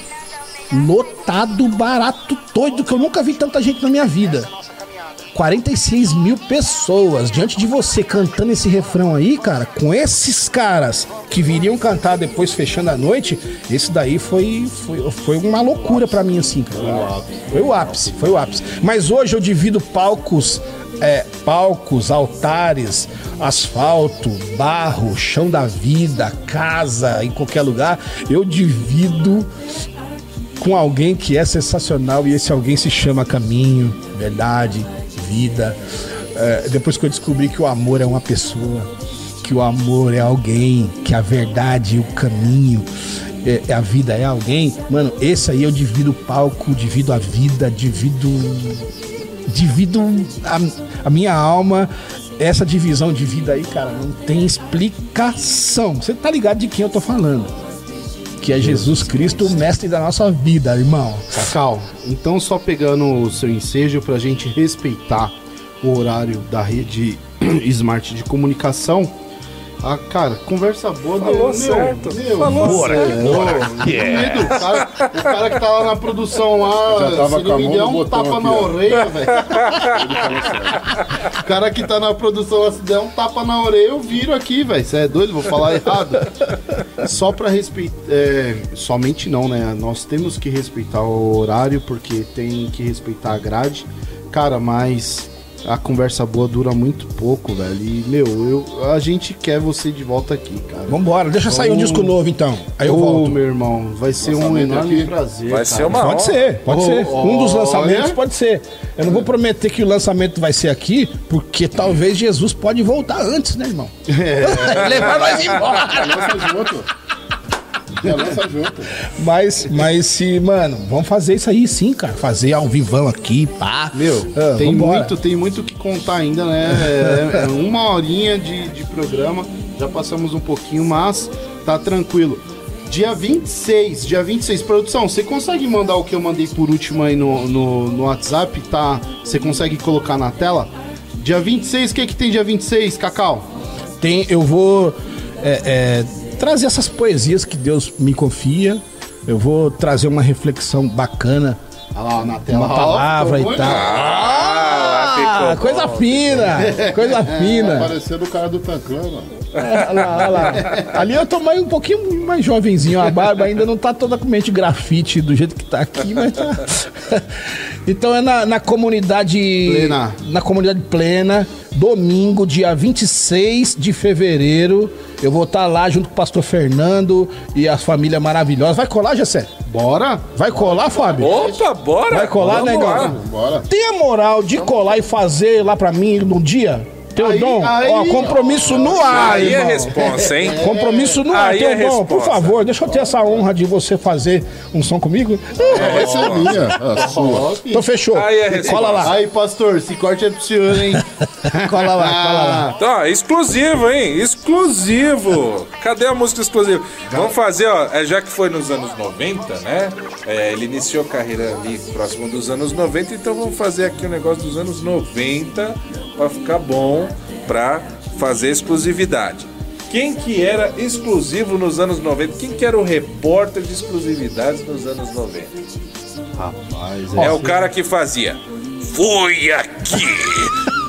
lotado, barato, doido, que eu nunca vi tanta gente na minha vida. 46 mil pessoas diante de você cantando esse refrão aí, cara, com esses caras que viriam cantar depois fechando a noite, esse daí foi, foi, foi uma loucura pra mim, assim, cara. Foi o ápice, foi o ápice. Mas hoje eu divido palcos, é, palcos, altares, asfalto, barro, chão da vida, casa, em qualquer lugar. Eu divido com alguém que é sensacional e esse alguém se chama Caminho, Verdade, Vida. É, depois que eu descobri que o amor é uma pessoa, que o amor é alguém, que a verdade o caminho, é, é a vida é alguém, mano, esse aí eu divido o palco, divido a vida, divido. Divido a, a minha alma. Essa divisão de vida aí, cara, não tem explicação. Você tá ligado de quem eu tô falando? que é Jesus Cristo, o mestre da nossa vida, irmão. Cacau, então só pegando o seu ensejo pra gente respeitar o horário da rede Smart de comunicação, Ah, cara, conversa boa. Falou meu, certo. Meu, Falou você certo. é louco. Medo, o, cara, o cara que tá lá na produção lá, Já tava se me der um tapa aqui, na ó. orelha, velho. O cara que tá na produção lá, se der um tapa na orelha, eu viro aqui, velho. Você é doido? Vou falar errado. Só pra respeitar. é, somente não, né? Nós temos que respeitar o horário, porque tem que respeitar a grade. Cara, mas a conversa boa dura muito pouco, velho. E, meu, eu, a gente quer você de volta aqui, cara. Vambora, deixa sair um Vamos- disco novo então. Aí eu Ô, volto. meu irmão, vai ser um enorme aqui. prazer. Vai cara. ser uma Pode ser, pode Ô, ser. Um dos lançamentos pode ser. Eu não vou prometer que o lançamento vai ser aqui, porque talvez Jesus pode voltar antes, né, irmão? É. Levar nós embora. Já lança junto. Mas, mas se, mano, vamos fazer isso aí sim, cara. Fazer ao vivão aqui, pá. Meu, Ah, tem vambora. muito, tem muito que contar ainda, né? É, é uma horinha de, de programa, já passamos um pouquinho, mas tá tranquilo. Dia 26, dia 26, produção, você consegue mandar o que eu mandei por último aí no, no, no WhatsApp, tá? Você consegue colocar na tela? Dia 26, o que que tem dia 26, Cacau? Tem, eu vou é, é, trazer essas poesias que Deus me confia. Eu vou trazer uma reflexão bacana, Olha lá na tela. uma palavra e tal. Ah, Ah, coisa fina, coisa fina. Parecendo o cara do Tancã, mano. Olha lá, olha lá. Ali eu tô mais, um pouquinho mais jovenzinho. A barba ainda não tá totalmente grafite do jeito que tá aqui, mas tá. Então é na, na comunidade. Plena. Na comunidade plena. Domingo, dia 26 de fevereiro. Eu vou estar lá junto com o pastor Fernando e a família maravilhosa. Vai colar, Gessé? Bora? Vai colar, Fábio? Opa, bora! Vai colar, negão? lá. Bora. Tem a moral de colar e fazer lá pra mim no dia? Teu Aí- Ó, compromisso no ar, Aí é irmão. responsa, hein? Compromisso no ar, Aí teu é dom. Por resposta. favor, deixa eu ter essa honra de você fazer um som comigo. Vai ser minha, a sua. Então fechou. Aí é resposta. Cola lá. Aí, pastor, esse corte é pro senhor, hein? Cola lá, cola lá. Ó, exclusivo, hein? Exclusivo! Cadê a música exclusiva? Vamos fazer, ó, é, já que foi nos anos 90, né? É, ele iniciou a carreira ali próximo dos anos 90, então vamos fazer aqui um negócio dos anos 90 pra ficar bom pra fazer exclusividade. Quem que era exclusivo nos anos 90? Quem que era o repórter de exclusividades nos anos 90? Rapaz, É o cara que fazia. Foi aqui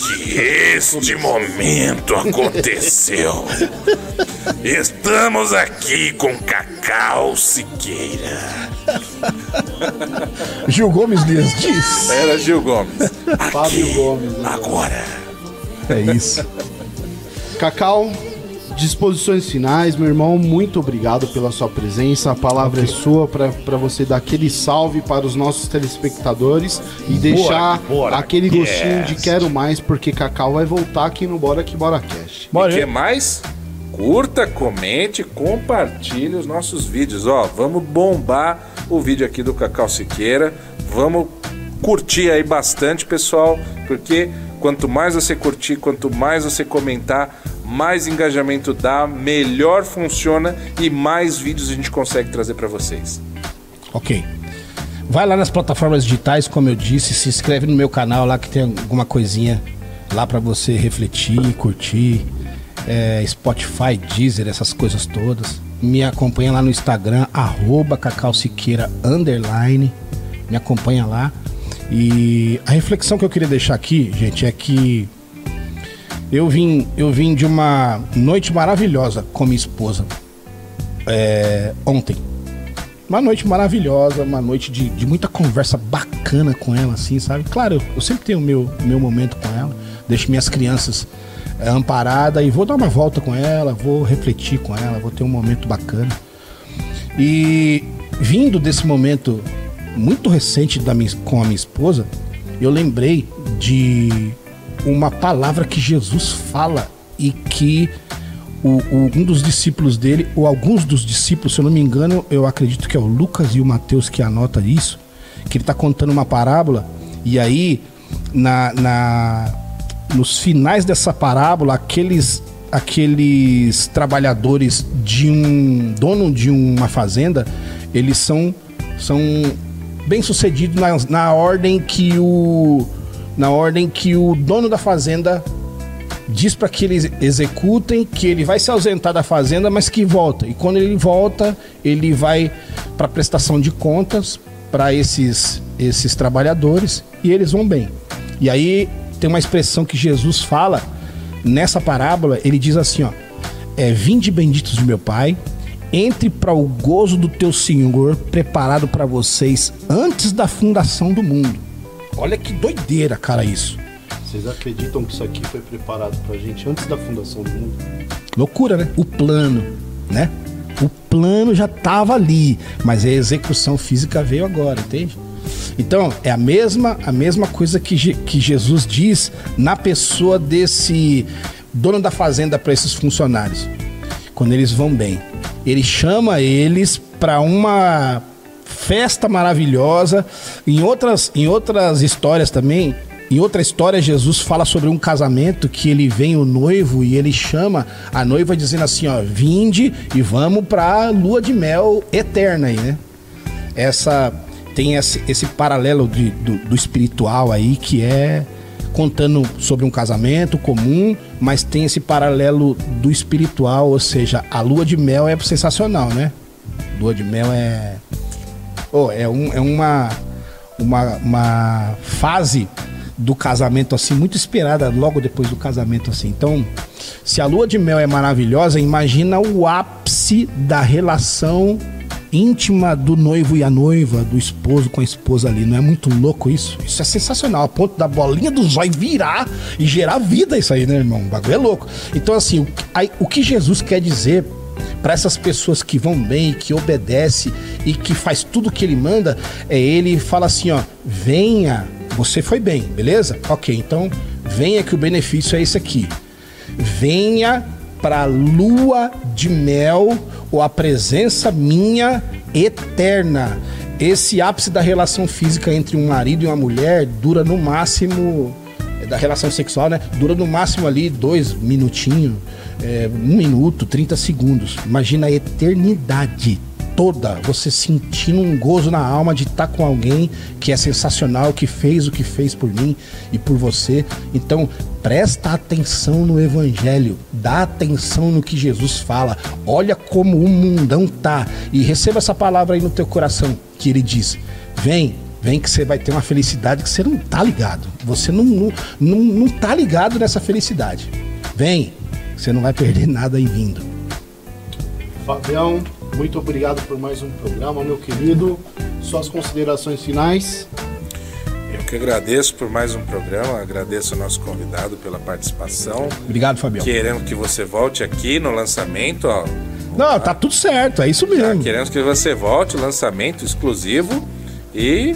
que este momento aconteceu. Estamos aqui com Cacau Siqueira. Gil Gomes Dias diz. Era Gil Gomes. Fábio Gomes. né? Agora. É isso. Cacau, disposições finais, meu irmão, muito obrigado pela sua presença. A palavra é sua para você dar aquele salve para os nossos telespectadores e deixar Bora aquele Cast. gostinho de quero mais, porque Cacau vai voltar aqui no Bora Que Bora Cast. Bora e que aí. mais? Curta, comente, compartilhe os nossos vídeos. Ó, vamos bombar o vídeo aqui do Cacau Siqueira. Vamos curtir aí bastante, pessoal, porque quanto mais você curtir, quanto mais você comentar, mais engajamento dá, melhor funciona e mais vídeos a gente consegue trazer para vocês. Ok. Vai lá nas plataformas digitais, como eu disse, se inscreve no meu canal lá que tem alguma coisinha lá pra você refletir, curtir. É, Spotify, Deezer, essas coisas todas. Me acompanha lá no Instagram, arroba Cacau Siqueira, underline. Me acompanha lá. E a reflexão que eu queria deixar aqui, gente, é que eu vim, eu vim de uma noite maravilhosa com minha esposa é, ontem. Uma noite maravilhosa, uma noite de, de muita conversa bacana com ela, assim, sabe? Claro, eu, eu sempre tenho o meu, meu momento com ela, deixo minhas crianças é, amparadas e vou dar uma volta com ela, vou refletir com ela, vou ter um momento bacana. E vindo desse momento muito recente da minha, com a minha esposa, eu lembrei de uma palavra que Jesus fala e que o, o- um dos discípulos dele, ou alguns dos discípulos, se eu não me engano, eu acredito que é o Lucas e o Mateus que anota isso, que ele está contando uma parábola, e aí, na, na- nos finais dessa parábola, aqueles, aqueles trabalhadores de um dono de uma fazenda, eles são, são bem sucedidos na, na ordem que o na ordem que o dono da fazenda diz para que eles executem, que ele vai se ausentar da fazenda, mas que volta. E quando ele volta, ele vai para prestação de contas para esses esses trabalhadores e eles vão bem. E aí tem uma expressão que Jesus fala nessa parábola, ele diz assim, ó: é, vinde benditos de meu Pai, entre para o gozo do teu Senhor, preparado para vocês antes da fundação do mundo. Olha que doideira, cara, isso. Vocês acreditam que isso aqui foi preparado pra gente antes da fundação do mundo? Loucura, né? O plano, né? O plano já tava ali, mas a execução física veio agora, entende? Então, é a mesma, a mesma coisa que, Je- que Jesus diz na pessoa desse dono da fazenda para esses funcionários. Quando eles vão bem, ele chama eles para uma festa maravilhosa. Em outras, em outras histórias também, em outra história, Jesus fala sobre um casamento que ele vem o noivo e ele chama a noiva dizendo assim: ó, vinde e vamos pra lua de mel eterna aí, né? Essa tem esse, esse paralelo de- do, do espiritual aí que é contando sobre um casamento comum, mas tem esse paralelo do espiritual, ou seja, a lua de mel é sensacional, né? Lua de mel é Oh, é, um, é uma, uma, uma fase do casamento assim muito esperada logo depois do casamento assim. Então, se a lua de mel é maravilhosa, imagina o ápice da relação íntima do noivo e a noiva, do esposo com a esposa ali. Não é muito louco isso? Isso é sensacional, a ponto da bolinha do zóio virar e gerar vida isso aí, né, irmão? O bagulho é louco. Então, assim, o, aí, o que Jesus quer dizer para essas pessoas que vão bem, que obedece e que faz tudo que ele manda, é ele fala assim, ó, venha, você foi bem, beleza? OK, então venha que o benefício é esse aqui. Venha para lua de mel ou a presença minha eterna. Esse ápice da relação física entre um marido e uma mulher dura no máximo é, da relação sexual, né? Dura no máximo ali dois minutinhos, é, um minuto, 30 segundos. Imagina a eternidade toda, você sentindo um gozo na alma de estar com alguém que é sensacional, que fez o que fez por mim e por você. Então, presta atenção no evangelho, dá atenção no que Jesus fala. Olha como o mundão tá e receba essa palavra aí no teu coração, que ele diz: "Vem, Vem que você vai ter uma felicidade que você não tá ligado. Você não, não, não, não tá ligado nessa felicidade. Vem, você não vai perder nada aí vindo. Fabião, muito obrigado por mais um programa, meu querido. Suas considerações finais. Eu que agradeço por mais um programa, agradeço ao nosso convidado pela participação. Obrigado, Fabião. Querendo que você volte aqui no lançamento, ó. Não, tá tudo certo, é isso mesmo. Queremos que você volte, lançamento exclusivo. E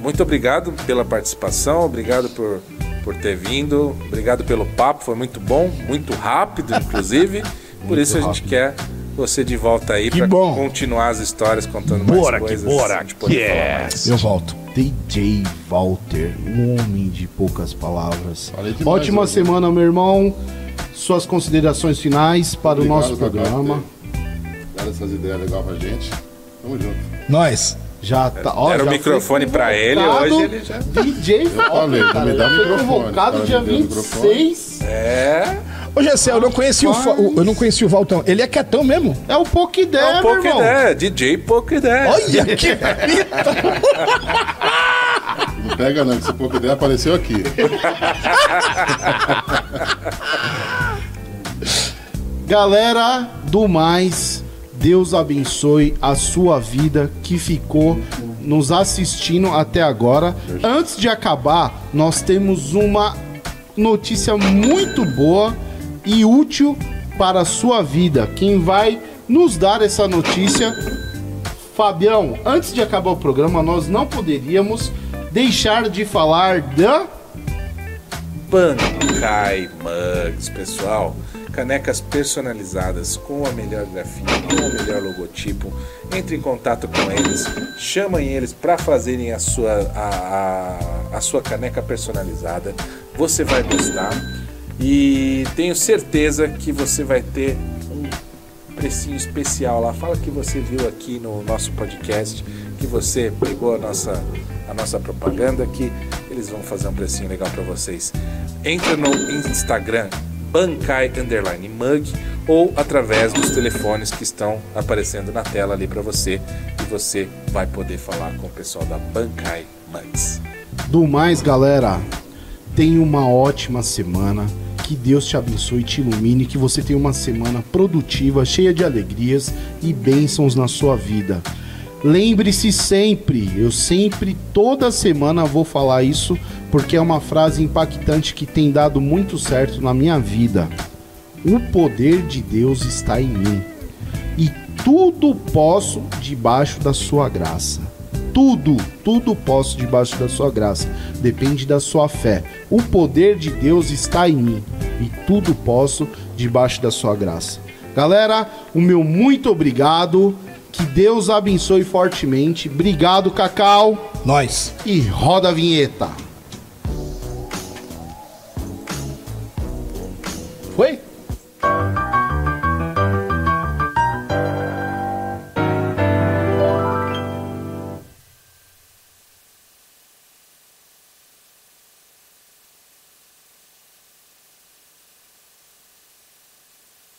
muito obrigado pela participação, obrigado por, por ter vindo, obrigado pelo papo, foi muito bom, muito rápido, inclusive. por isso a gente quer você de volta aí Que para bom. continuar as histórias, contando Bora mais que coisas. bora, a gente poder falar mais. Eu volto. DJ Walter, um homem de poucas palavras. Falei demais Ótima hoje. semana, meu irmão. Suas considerações finais para o nosso programa. Dado essas ideias legais pra gente. Tamo junto. Nós. Já tá. ó, Deram o microfone pra ele, hoje ele já- DJ Walter, falei, cara, me dá já foi microfone. convocado dia me deu o 26. É, Ô, Gessé, eu não conheci o, o- eu não conheci o Valtão. Ele é quietão mesmo? É o ideia, é irmão. ideia, DJ ideia. Olha que Não pega não, que esse ideia apareceu aqui. Galera do mais, Deus abençoe a sua vida que ficou nos assistindo até agora. Antes de acabar, nós temos uma notícia muito boa e útil para a sua vida. Quem vai nos dar essa notícia, Fabião, antes de acabar o programa, nós não poderíamos deixar de falar da Pancai Mugs, pessoal. Canecas personalizadas com a melhor grafia, com o melhor logotipo. Entre em contato com eles, chamem eles para fazerem a sua, a, a, a sua caneca personalizada. Você vai gostar e tenho certeza que você vai ter um precinho especial lá. Fala que você viu aqui no nosso podcast, que você pegou a nossa, a nossa propaganda, que eles vão fazer um precinho legal para vocês. Entra no Instagram Bancai Underline Mug ou através dos telefones que estão aparecendo na tela ali para você e você vai poder falar com o pessoal da Bancai Mugs. Do mais, galera, tenha uma ótima semana. Que Deus te abençoe e te ilumine. Que você tenha uma semana produtiva, cheia de alegrias e bênçãos na sua vida. Lembre-se sempre, eu sempre, toda semana vou falar isso, porque é uma frase impactante que tem dado muito certo na minha vida. O poder de Deus está em mim. E tudo posso debaixo da sua graça. Tudo, tudo posso debaixo da sua graça. Depende da sua fé. O poder de Deus está em mim. E tudo posso debaixo da sua graça. Galera, o meu muito obrigado. Que Deus abençoe fortemente. Obrigado, Cacau. Nós. E roda a vinheta.